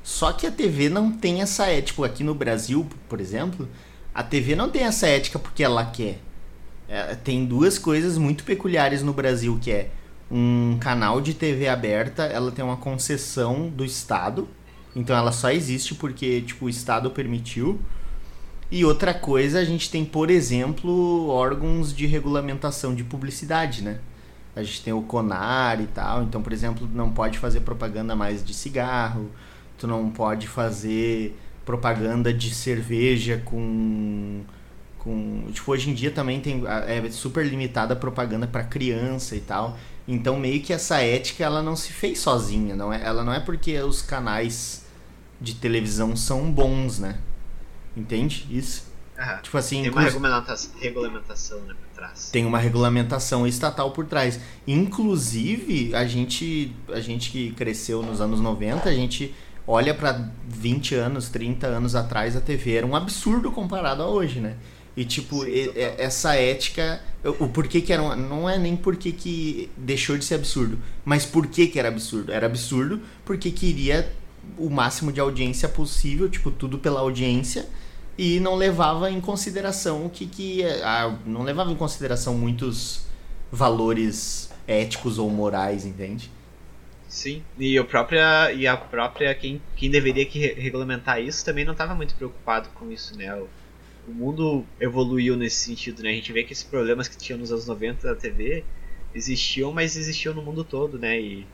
Só que a TV não tem essa ética. Tipo, aqui no Brasil, por exemplo, a TV não tem essa ética porque ela quer. É, tem duas coisas muito peculiares no Brasil, que é um canal de TV aberta, ela tem uma concessão do Estado. Então ela só existe porque tipo, o Estado permitiu. E outra coisa, a gente tem, por exemplo, órgãos de regulamentação de publicidade, né? A gente tem o CONAR e tal. Então, por exemplo, não pode fazer propaganda mais de cigarro tu não pode fazer propaganda de cerveja com com tipo hoje em dia também tem é super limitada a propaganda para criança e tal então meio que essa ética ela não se fez sozinha não é ela não é porque os canais de televisão são bons né entende isso tipo assim tem uma regulamentação, regulamentação né por trás tem uma regulamentação estatal por trás inclusive a gente a gente que cresceu nos anos 90 a gente olha para 20 anos, 30 anos atrás, a TV era um absurdo comparado a hoje, né? E tipo, Sim, e, essa ética, o porquê que era. não é nem porque que deixou de ser absurdo, mas por que que era absurdo? Era absurdo porque queria o máximo de audiência possível, tipo, tudo pela audiência, e não levava em consideração o que que. Ah, não levava em consideração muitos valores éticos ou morais, entende? Sim, e a própria, e a própria quem, quem deveria que regulamentar isso também não estava muito preocupado com isso, né? O, o, mundo evoluiu nesse sentido, né? A gente vê que esses problemas que tinham nos anos 90 da TV existiam, mas existiam no mundo todo, né? E,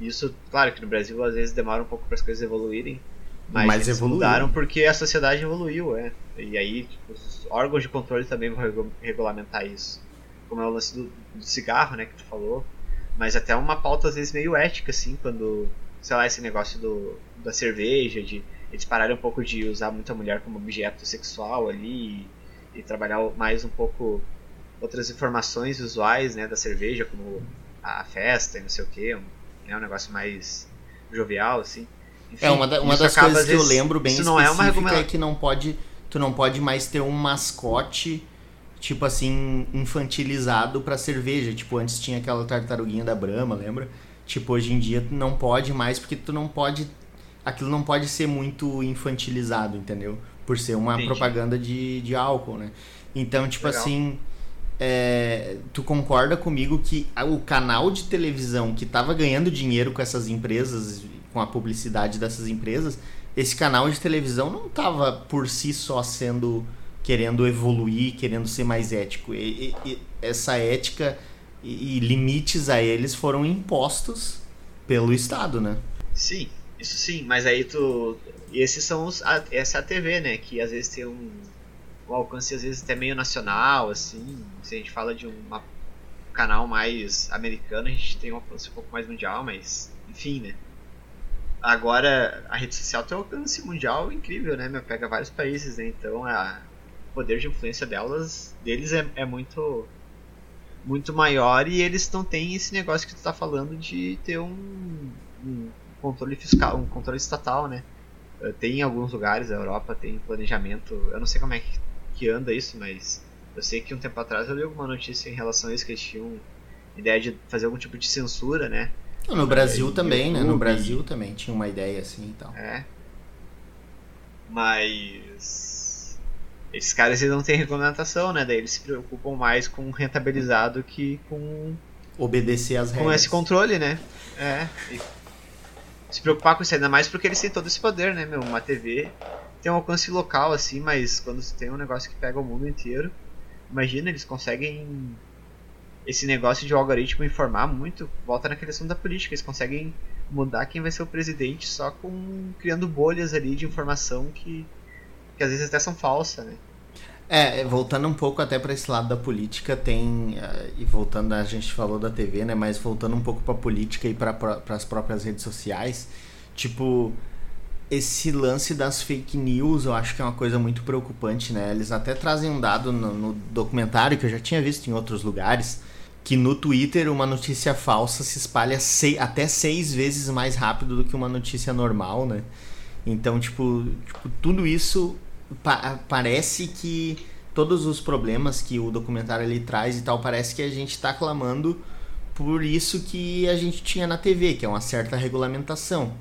Isso, claro que no Brasil às vezes demora um pouco para as coisas evoluírem, mas, Mas eles evoluiu. mudaram porque a sociedade evoluiu, é. E aí tipo, os órgãos de controle também vão regu- regulamentar isso. Como é o lance do, do cigarro, né, que tu falou. Mas até uma pauta às vezes meio ética, assim, quando, sei lá, esse negócio do, da cerveja, de eles pararem um pouco de usar muito a mulher como objeto sexual ali e, e trabalhar mais um pouco outras informações visuais, né, da cerveja, como a festa e não sei o que, um, né, um negócio mais jovial, assim. Enfim, É, uma, da- uma das coisas que eu lembro bem isso não é uma específica é, que não pode, tu não pode mais ter um mascote, tipo assim, infantilizado pra cerveja. Tipo, antes tinha aquela tartaruguinha da Brahma, lembra? Tipo, hoje em dia tu não pode mais, porque tu não pode. Aquilo não pode ser muito infantilizado, entendeu? Por ser uma Entendi. propaganda de, de álcool, né? Então, tipo Legal. assim. é, tu concorda comigo que a- o canal de televisão que estava ganhando dinheiro com essas empresas, com a publicidade dessas empresas, esse canal de televisão não estava por si só sendo querendo evoluir, querendo ser mais ético. E, e- e essa ética e, e limites a eles foram impostos pelo Estado, né? Sim, isso sim, mas aí tu. Esses são os. a- essa é a TV, né? Que às vezes tem um, um alcance às vezes até meio nacional, assim. Se a gente fala de um canal mais americano, a gente tem um alcance um pouco mais mundial, mas enfim, né? Agora a rede social tem um alcance mundial incrível, né? Meu, pega vários países, né? Então a, o poder de influência delas, deles é, é muito muito maior e eles não têm esse negócio que tu tá falando de ter um, um controle fiscal, um controle estatal, né? Eh, Tem em alguns lugares da Europa, tem planejamento, eu não sei como é que, que anda isso, mas eu sei que um tempo atrás eu li alguma notícia em relação a isso, que eles tinham ideia de fazer algum tipo de censura, né? No Brasil e também, né? No YouTube. Brasil também tinha uma ideia assim e tal. É. Mas esses caras eles não têm regulamentação, né? Daí eles se preocupam mais com rentabilizar do que com Obedecer às regras. com esse controle, né? É. E se preocupar com isso ainda mais porque eles têm todo esse poder, né, meu? Uma TV tem um alcance local, assim, mas quando você tem um negócio que pega o mundo inteiro, imagina, eles conseguem. Esse negócio de algoritmo informar muito, volta na questão da política, eles conseguem mudar quem vai ser o presidente só com criando bolhas ali de informação que, que às vezes até são falsas, né? É, voltando um pouco até para esse lado da política, tem. eh, E voltando, a gente falou da TV, né? Mas voltando um pouco pra política e para as próprias redes sociais, tipo. Esse lance das fake news eu acho que é uma coisa muito preocupante, né? Eles até trazem um dado no, no documentário que eu já tinha visto em outros lugares, que no Twitter uma notícia falsa se espalha até seis vezes mais rápido do que uma notícia normal, né? Então, tipo, tipo tudo isso pa- parece que todos os problemas que o documentário ele traz e tal, parece que a gente está clamando por isso que a gente tinha na TV, que é uma certa regulamentação,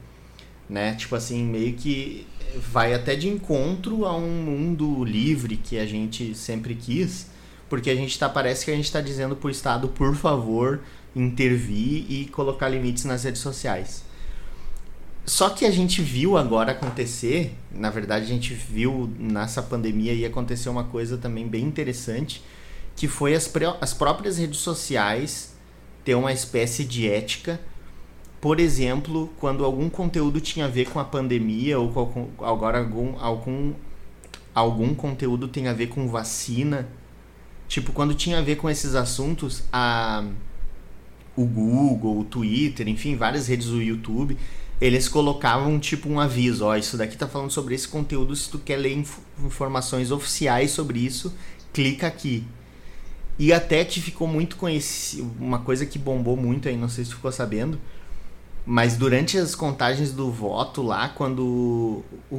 né? Tipo assim, meio que vai até de encontro a um mundo livre que a gente sempre quis, porque a gente tá parece que a gente está dizendo pro Estado, por favor, intervir e colocar limites nas redes sociais. Só que a gente viu agora acontecer, na verdade a gente viu nessa pandemia e acontecer uma coisa também bem interessante, que foi as, as próprias redes sociais ter uma espécie de ética. Por exemplo, quando algum conteúdo tinha a ver com a pandemia ou com agora algum, algum, algum conteúdo tem a ver com vacina, tipo, quando tinha a ver com esses assuntos, a, o Google, o Twitter, enfim, várias redes do YouTube, eles colocavam tipo um aviso, ó, isso daqui tá falando sobre esse conteúdo, se tu quer ler inf- informações oficiais sobre isso, clica aqui. E até que ficou muito conhecido, uma coisa que bombou muito aí, não sei se tu ficou sabendo, mas durante as contagens do voto lá, quando o,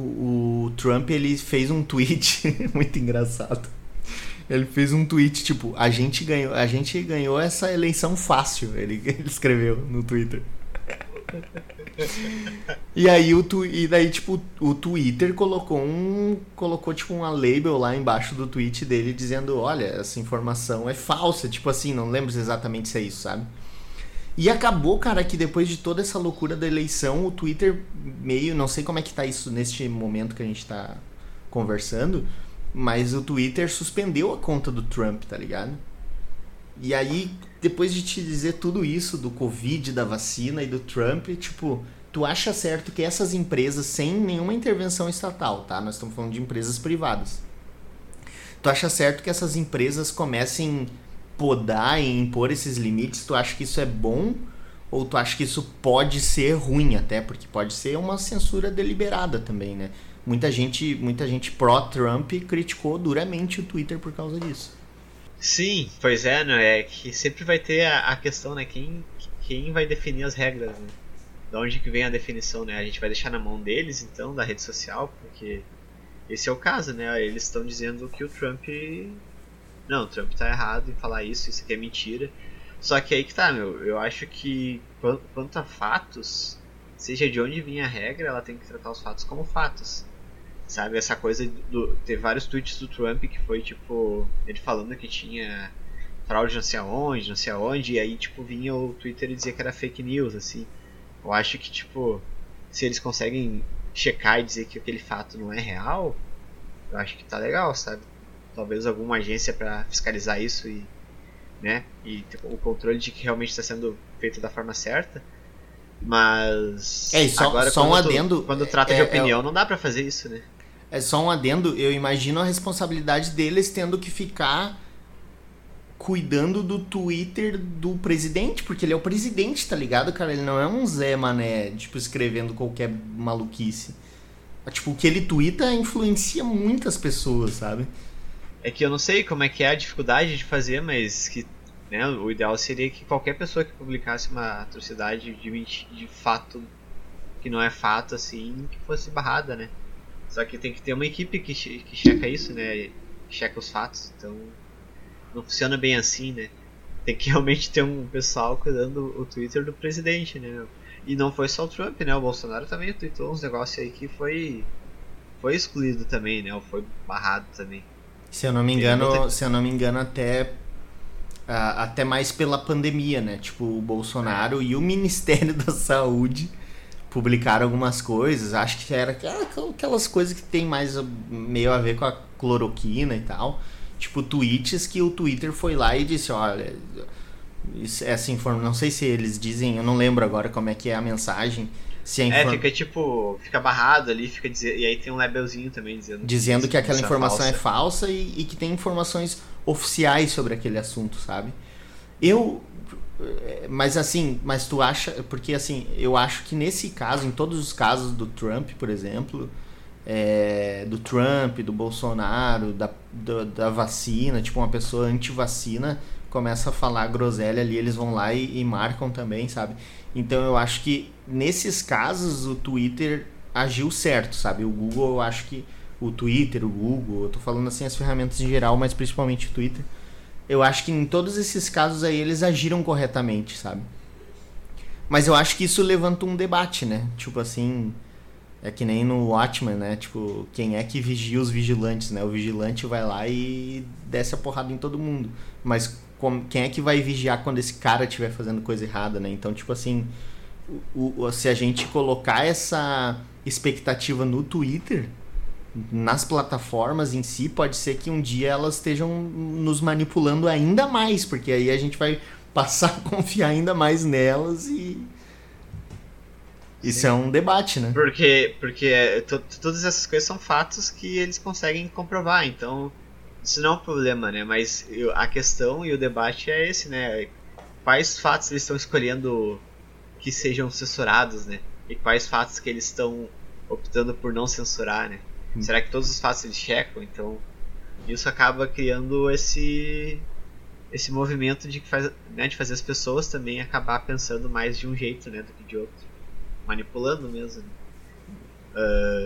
o Trump ele fez um tweet muito engraçado. Ele fez um tweet tipo, a gente ganhou, a gente ganhou essa eleição fácil, ele, ele escreveu no Twitter. E aí o tu, e daí tipo o Twitter colocou um colocou tipo uma label lá embaixo do tweet dele dizendo, olha, essa informação é falsa, tipo assim, não lembro exatamente se é isso, sabe? E acabou, cara, que depois de toda essa loucura da eleição, o Twitter meio, não sei como é que tá isso neste momento que a gente tá conversando, mas o Twitter suspendeu a conta do Trump, tá ligado? E aí, depois de te dizer tudo isso do Covid, da vacina e do Trump, tipo, tu acha certo que essas empresas, sem nenhuma intervenção estatal, tá? Nós estamos falando de empresas privadas. Tu acha certo que essas empresas comecem podar e impor esses limites? Tu acha que isso é bom? Ou tu acha que isso pode ser ruim até? Porque pode ser uma censura deliberada também, né? Muita gente, muita gente pró-Trump criticou duramente o Twitter por causa disso. Sim, pois é, né? É que sempre vai ter a, a questão, né? Quem, quem vai definir as regras, né? Da onde que vem a definição, né? A gente vai deixar na mão deles, então, da rede social, porque esse é o caso, né? Eles estão dizendo que o Trump. Não, o Trump tá errado em falar isso, isso aqui é mentira. Só que aí que tá, meu. Eu acho que quanto a fatos, seja de onde vinha a regra, ela tem que tratar os fatos como fatos. Sabe, essa coisa do. Ter vários tweets do Trump que foi tipo. Ele falando que tinha fraude não sei aonde, não sei aonde, e aí tipo vinha o Twitter e dizia que era fake news, assim. Eu acho que tipo. Se eles conseguem checar e dizer que aquele fato não é real, eu acho que tá legal, sabe? Talvez alguma agência para fiscalizar isso e. né? E o controle de que realmente está sendo feito da forma certa. Mas. É, só, agora, só um quando tu- adendo. quando trata é- de é- opinião, não dá pra fazer isso, né? É só um adendo, eu imagino a responsabilidade deles tendo que ficar cuidando do Twitter do presidente, porque ele é o presidente, tá ligado, cara? Ele não é um Zé Mané, tipo, escrevendo qualquer maluquice. Tipo, o que ele twitta influencia muitas pessoas, sabe? É que eu não sei como é que é a dificuldade de fazer, mas que né, o ideal seria que qualquer pessoa que publicasse uma atrocidade de, de fato que não é fato, assim, que fosse barrada, né? Só que tem que ter uma equipe que, che- que checa isso, né? Que checa os fatos, então não funciona bem assim, né? Tem que realmente ter um pessoal cuidando o Twitter do presidente, né? E não foi só o Trump, né? O Bolsonaro também tweetou uns negócios aí que foi foi excluído também, né? Ou foi barrado também. Se eu não me engano, se eu não me engano, até ah, até mais pela pandemia, né? Tipo, o Bolsonaro e o Ministério da Saúde publicaram algumas coisas. Acho que era aquelas coisas que tem mais meio a ver com a cloroquina e tal. Tipo, tweets que o Twitter foi lá e disse, olha, essa informação, não sei se eles dizem, eu não lembro agora como é que é a mensagem, se a É, inform... fica tipo, fica barrado ali, fica dizer, e aí tem um labelzinho também dizendo dizendo que aquela isso informação é falsa. falsa e, e que tem informações oficiais sobre aquele assunto, sabe? Eu mas assim, mas tu acha, porque assim, eu acho que nesse caso, em todos os casos do Trump, por exemplo, é, do Trump, do Bolsonaro, da, do- da vacina, tipo uma pessoa anti-vacina começa a falar groselha ali, eles vão lá e, e marcam também, sabe? Então eu acho que nesses casos o Twitter agiu certo, sabe? O Google, eu acho que o Twitter, o Google, eu tô falando assim as ferramentas em geral, mas principalmente o Twitter. Eu acho que em todos esses casos aí eles agiram corretamente, sabe? Mas eu acho que isso levanta um debate, né? Tipo assim, é que nem no Watchmen, né? Tipo, quem é que vigia os vigilantes, né? O vigilante vai lá e desce a porrada em todo mundo. Mas quem é que vai vigiar quando esse cara estiver fazendo coisa errada, né? Então, tipo assim, o- o- se a gente colocar essa expectativa no Twitter, nas plataformas em si, pode ser que um dia elas estejam nos manipulando ainda mais, porque aí a gente vai passar a confiar ainda mais nelas e. Isso é um debate, né? Porque, porque é, to- todas essas coisas são fatos que eles conseguem comprovar, então isso não é um problema, né? Mas a questão e o debate é esse, né? Quais fatos eles estão escolhendo que sejam censurados, né? E quais fatos que eles estão optando por não censurar, né? Hum. Será que todos os fatos eles checam? Então isso acaba criando esse esse movimento de que faz, né, de fazer as pessoas também acabar pensando mais de um jeito, né, do que de outro, manipulando mesmo. né?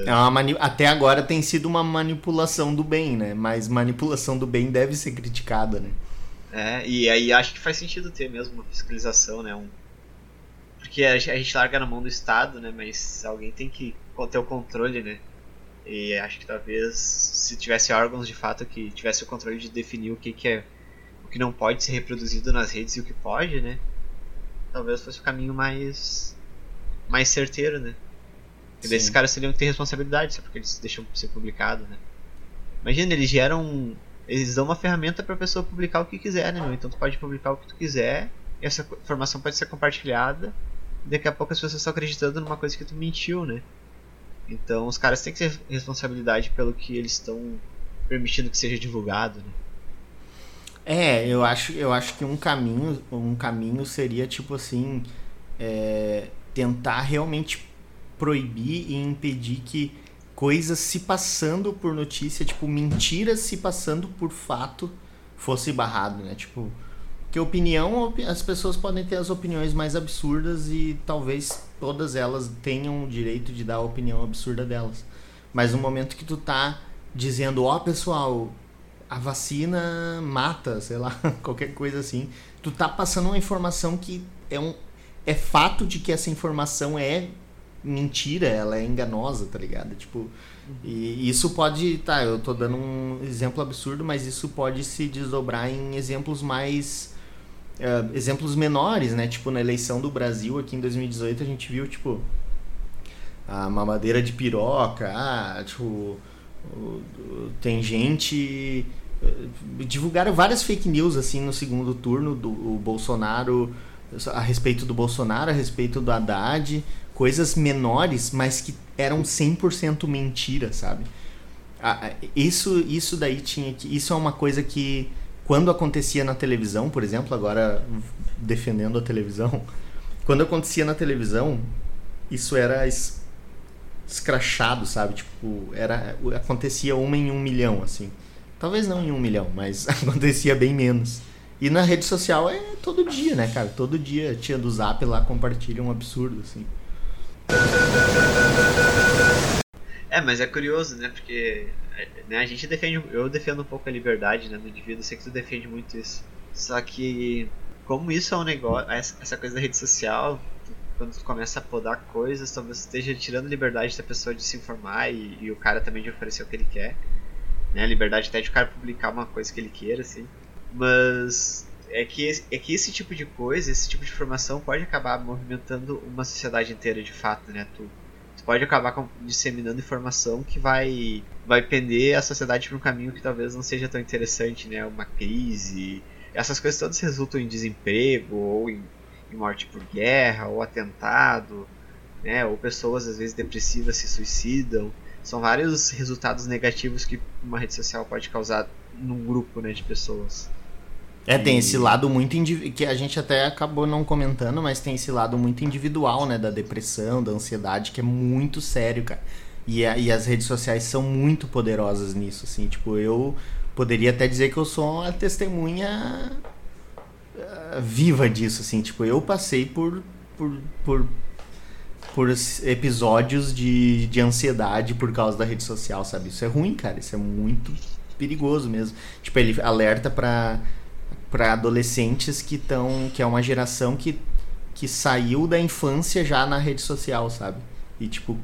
É uma mani- Até agora tem sido uma manipulação do bem, né? Mas manipulação do bem deve ser criticada, né? É, e aí acho que faz sentido ter mesmo uma fiscalização, né? Um... Porque a gente a gente larga na mão do Estado, né? Mas alguém tem que ter o controle, né? E acho que talvez se tivesse órgãos de fato que tivesse o controle de definir o que, que é o que não pode ser reproduzido nas redes e o que pode, né? Talvez fosse o caminho mais mais certeiro, né? E daí esses Sim. caras teriam que ter responsabilidade, só porque eles deixam ser publicado, né? Imagina, eles geram eles dão uma ferramenta para a pessoa publicar o que quiser, né, meu? Então tu pode publicar o que tu quiser, e essa informação pode ser compartilhada, e daqui a pouco as pessoas estão acreditando numa coisa que tu mentiu, né? Então os caras têm que ter responsabilidade pelo que eles estão permitindo que seja divulgado, né? É, eu acho, eu acho que um caminho, um caminho seria tipo assim, é, tentar realmente proibir e impedir que coisas se passando por notícia, tipo mentiras se passando por fato, fosse barrado, né? Tipo, que opinião, as pessoas podem ter as opiniões mais absurdas e talvez todas elas tenham o direito de dar a opinião absurda delas. Mas no momento que tu tá dizendo, ó, oh, pessoal, a vacina mata, sei lá, qualquer coisa assim. Tu tá passando uma informação que é um é fato de que essa informação é mentira, ela é enganosa, tá ligado? Tipo, e isso pode, tá, eu tô dando um exemplo absurdo, mas isso pode se desdobrar em exemplos mais uh, exemplos menores, né? Tipo, na eleição do Brasil aqui em 2018 a gente viu, tipo, a mamadeira de piroca, ah, tipo, tem gente eh, divulgaram várias fake news assim no segundo turno do Bolsonaro a respeito do Bolsonaro, a respeito do Haddad, coisas menores, mas que eram 100% mentira, sabe? Isso isso daí tinha que isso é uma coisa que quando acontecia na televisão, por exemplo, agora defendendo a televisão, quando acontecia na televisão, isso era es, escrachado, sabe? Tipo, era acontecia uma em um milhão, assim. Talvez não em um milhão, mas acontecia bem menos. E na rede social é todo dia, né, cara? Todo dia tia do Zap lá compartilha um absurdo, assim. É, mas é curioso, né? Porque né, a gente defende. Eu defendo um pouco a liberdade né, do indivíduo, sei que tu defende muito isso. Só que, como isso é um negócio, essa coisa da rede social, quando tu começa a podar coisas, talvez esteja tirando liberdade da pessoa de se informar e, e o cara também de oferecer o que ele quer né? Liberdade até de o cara publicar uma coisa que ele queira, assim. Mas é que, é que esse tipo de coisa, esse tipo de informação pode acabar movimentando uma sociedade inteira de fato, né? Tu, tu pode acabar disseminando informação que vai, vai pender a sociedade para um caminho que talvez não seja tão interessante, né? Uma crise. Essas coisas todas resultam em desemprego, ou em, em morte por guerra, ou atentado, né? Ou pessoas às vezes depressivas se suicidam são vários resultados negativos que uma rede social pode causar num grupo né, de pessoas. É, tem esse lado muito que a gente até acabou não comentando, mas tem esse lado muito individual, né, da depressão, da ansiedade, que é muito sério, cara. E, a, e as redes sociais são muito poderosas nisso, assim, tipo, eu poderia até dizer que eu sou uma testemunha uh, viva disso, assim, tipo, eu passei por, por, por por episódios de, de ansiedade por causa da rede social, sabe? Isso é ruim, cara. Isso é muito perigoso mesmo. Tipo, ele alerta para para adolescentes que estão que é uma geração que que saiu da infância já na rede social, sabe? E tipo,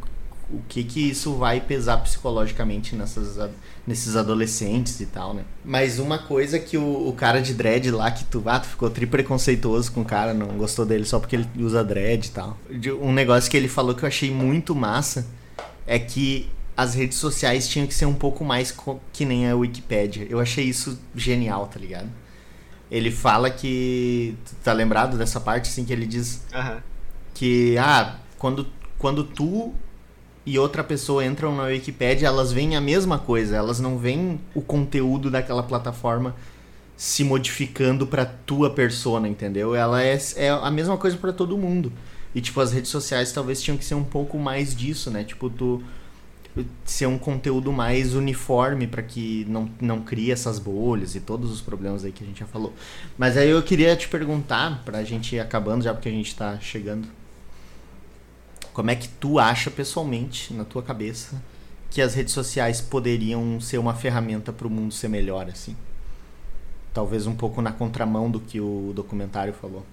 o que que isso vai pesar psicologicamente nessas, nesses adolescentes e tal, né? Mas uma coisa que o, o cara de dread lá, que tu, ah, tu ficou tri preconceituoso com o cara, não gostou dele só porque ele usa dread e tal. Um negócio que ele falou que eu achei muito massa é que as redes sociais tinham que ser um pouco mais que nem a Wikipedia. Eu achei isso genial, tá ligado? Ele fala que. Tá lembrado dessa parte, assim, que ele diz uhum. que, ah, quando, quando tu e outra pessoa entram na Wikipedia, elas veem a mesma coisa, elas não veem o conteúdo daquela plataforma se modificando para tua persona, entendeu? Ela é, é a mesma coisa para todo mundo. E tipo, as redes sociais talvez tinham que ser um pouco mais disso, né? Tipo, tu ser um conteúdo mais uniforme para que não, não crie essas bolhas e todos os problemas aí que a gente já falou. Mas aí eu queria te perguntar, pra gente ir acabando já porque a gente tá chegando como é que tu acha pessoalmente, na tua cabeça, que as redes sociais poderiam ser uma ferramenta para o mundo ser melhor, assim? Talvez um pouco na contramão do que o documentário falou.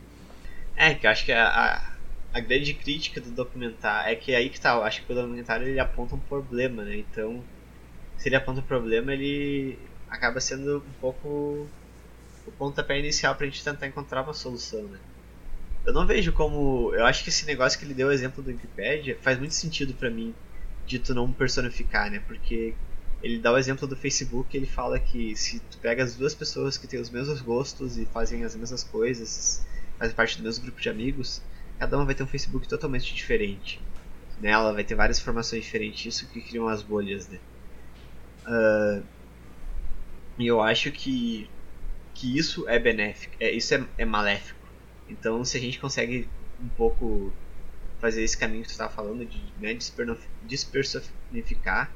É, que eu acho que a, a, a grande crítica do documentário é que é aí que tá, eu acho que o documentário ele aponta um problema, né? Então, se ele aponta um problema, ele acaba sendo um pouco o pontapé inicial pra gente tentar encontrar uma solução, né? eu não vejo como. Eu acho que esse negócio que ele deu o exemplo do Wikipedia faz muito sentido para mim de tu não personificar, né? Porque ele dá o exemplo do Facebook, ele fala que se tu pega as duas pessoas que têm os mesmos gostos e fazem as mesmas coisas, fazem parte do mesmo grupo de amigos, cada uma vai ter um Facebook totalmente diferente. Né? Ela vai ter várias informações diferentes, isso que criam as bolhas, né? Uh, e eu acho que, que isso é benéfico, é, isso é, é maléfico. Então, se a gente consegue um pouco fazer esse caminho que tu estava falando de né, despersonificar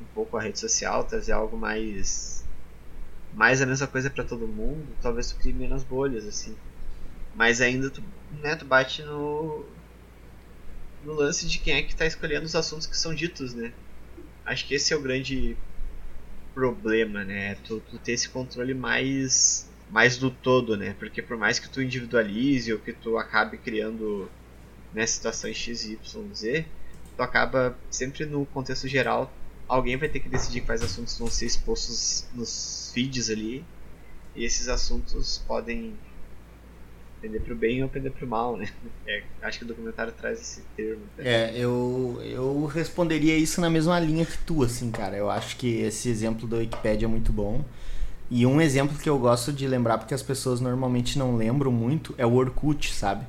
um pouco a rede social, trazer algo mais mais a mesma coisa para todo mundo, talvez tu crie menos bolhas assim. Mas ainda tu, né, tu bate no no lance de quem é que está escolhendo os assuntos que são ditos, né? Acho que esse é o grande problema, né? Tu, tu ter esse controle mais mais do todo, né? Porque por mais que tu individualize ou que tu acabe criando né, situações X, Y, Z, tu acaba sempre no contexto geral, alguém vai ter que decidir quais assuntos vão ser expostos nos feeds ali, e esses assuntos podem pender pro bem ou pender pro mal, né? É, acho que o documentário traz esse termo. Né? É, eu, eu responderia isso na mesma linha que tu, assim, cara. Eu acho que esse exemplo da Wikipedia é muito bom. E um exemplo que eu gosto de lembrar, porque as pessoas normalmente não lembram muito, é o Orkut, sabe?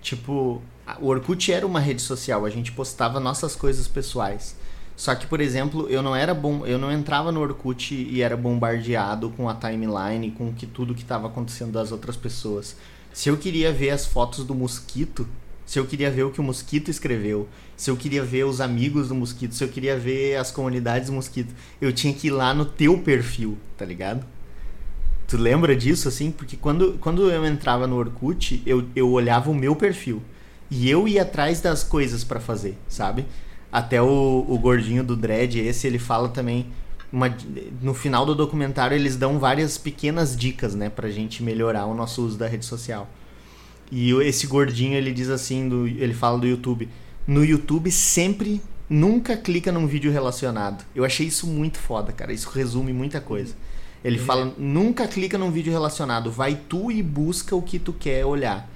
Tipo, o Orkut era uma rede social, a gente postava nossas coisas pessoais. Só que, por exemplo, eu não era bom, eu não entrava no Orkut e era bombardeado com a timeline, com que tudo que estava acontecendo das outras pessoas. Se eu queria ver as fotos do mosquito, se eu queria ver o que o mosquito escreveu, se eu queria ver os amigos do mosquito, se eu queria ver as comunidades do mosquito, eu tinha que ir lá no teu perfil, tá ligado? Tu lembra disso, assim? Porque quando, quando eu entrava no Orkut, eu, eu olhava o meu perfil. E eu ia atrás das coisas para fazer, sabe? Até o, o gordinho do Dread, esse, ele fala também. Uma, no final do documentário, eles dão várias pequenas dicas, né? Pra gente melhorar o nosso uso da rede social. E esse gordinho, ele diz assim: do, ele fala do YouTube. No YouTube, sempre, nunca clica num vídeo relacionado. Eu achei isso muito foda, cara. Isso resume muita coisa. Ele fala: nunca clica num vídeo relacionado. Vai tu e busca o que tu quer olhar.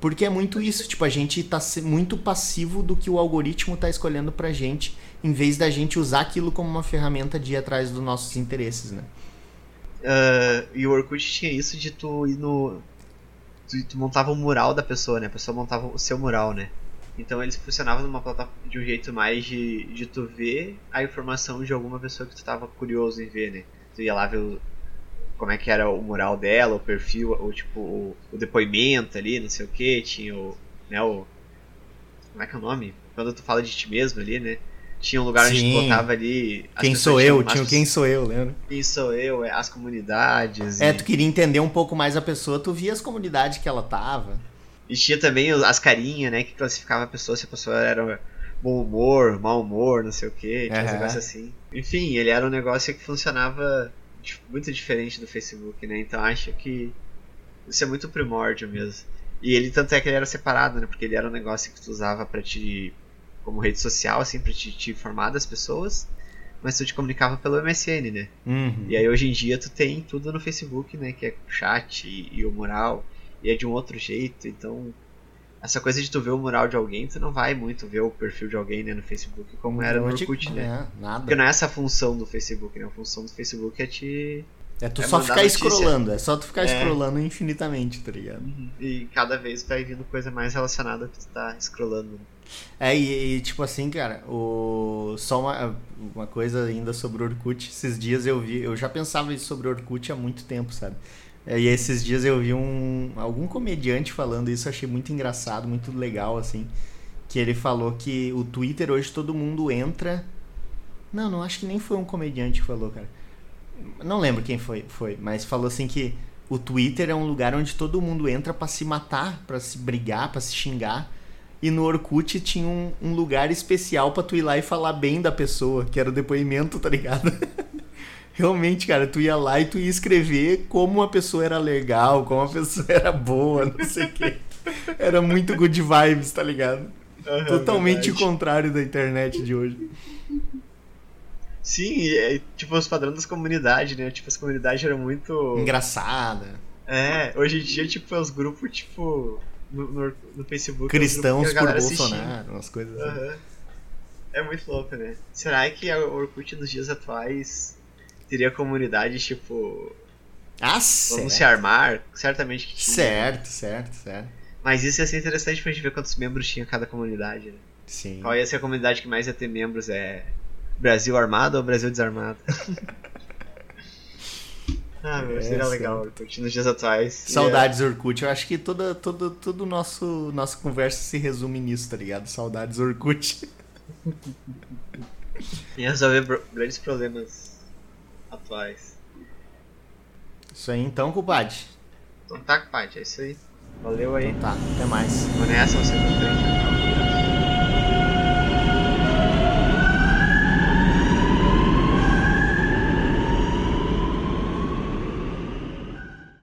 Porque é muito isso, tipo, a gente tá muito passivo do que o algoritmo tá escolhendo pra gente, em vez da gente usar aquilo como uma ferramenta de ir atrás dos nossos interesses, né? Uh, e o Orkut tinha isso de tu ir no. Tu, tu, montava o mural da pessoa, né? A pessoa montava o seu mural, né? Então eles funcionavam numa plataforma de um jeito mais de, de tu ver a informação de alguma pessoa que tu tava curioso em ver, né? Tu ia lá ver o, como é que era o mural dela, o perfil, o tipo, o, o depoimento ali, não sei o que, tinha o, né, o como é que é o nome? Quando tu fala de ti mesmo ali, né? Tinha um lugar Sim. onde tu botava ali. Quem sou eu? Tinha o quem sou eu, lembra? Quem sou eu, é, as comunidades. É, e... tu queria entender um pouco mais a pessoa, tu via as comunidades que ela tava. E tinha também as carinhas, né? Que classificava a pessoa se a pessoa era bom humor, mau humor, não sei o que, tinha uhum. um negócio assim. Enfim, ele era um negócio que funcionava muito diferente do Facebook, né? Então acho que isso é muito primórdio mesmo. E ele tanto é que ele era separado, né? Porque ele era um negócio que tu usava para te como rede social, assim, para te, te informar das pessoas, mas tu te comunicava pelo MSN, né? Uhum. E aí hoje em dia tu tem tudo no Facebook, né? Que é chat e, e o mural, e é de um outro jeito, então essa coisa de tu ver o mural de alguém, tu não vai muito ver o perfil de alguém né, no Facebook como era no Orkut, né? É, nada. Porque não é essa a função do Facebook, né? A função do Facebook é te. É tu é só ficar notícia. scrollando, é só tu ficar é. scrollando infinitamente, tá ligado? Uhum. E cada vez vai vindo coisa mais relacionada que tu tá scrollando. É, e, e, tipo assim, cara, o... só uma, uma coisa ainda sobre o Orkut. Esses dias eu vi, eu já pensava isso sobre o Orkut há muito tempo, sabe? É, e esses dias eu vi um algum comediante falando isso, achei muito engraçado, muito legal assim, que ele falou que o Twitter hoje todo mundo entra. Não, não acho que nem foi um comediante que falou, cara. Não lembro quem foi, foi, mas falou assim que o Twitter é um lugar onde todo mundo entra para se matar, para se brigar, para se xingar. E no Orkut tinha um, um lugar especial para tu ir lá e falar bem da pessoa, que era o depoimento, tá ligado? realmente, cara, tu ia lá e tu ia escrever como a pessoa era legal, como a pessoa era boa, não sei o quê. Era muito good vibes, tá ligado? Uhum, Totalmente o contrário da internet de hoje. Sim, é, tipo os padrões das comunidades, né? Tipo, as comunidades eram muito. Engraçada. É, hoje em dia, tipo, é os grupos, tipo. No, no, no Facebook. Cristãos é por Bolsonaro, umas coisas assim. Uhum. É muito louco, né? Será que a Orkut nos dias atuais teria comunidade tipo. Ah, Vamos certo. se armar? Certamente que tinha. Certo, certo, certo. Mas isso ia ser interessante pra gente ver quantos membros tinha cada comunidade. Né? Sim. Qual ia ser a comunidade que mais ia ter membros? É Brasil armado ou Brasil desarmado? ah, meu, seria É, legal, Orkut nos dias atuais. Saudades Orkut. Eu acho que toda, todo o nosso nossa conversa se resume nisso, tá ligado? Saudades Orkut. Ia resolver grandes problemas atuais. Isso aí então, compadre. Então tá, Paty, é isso aí. Valeu aí. Então tá, até mais. Vou nessa, você pra frente.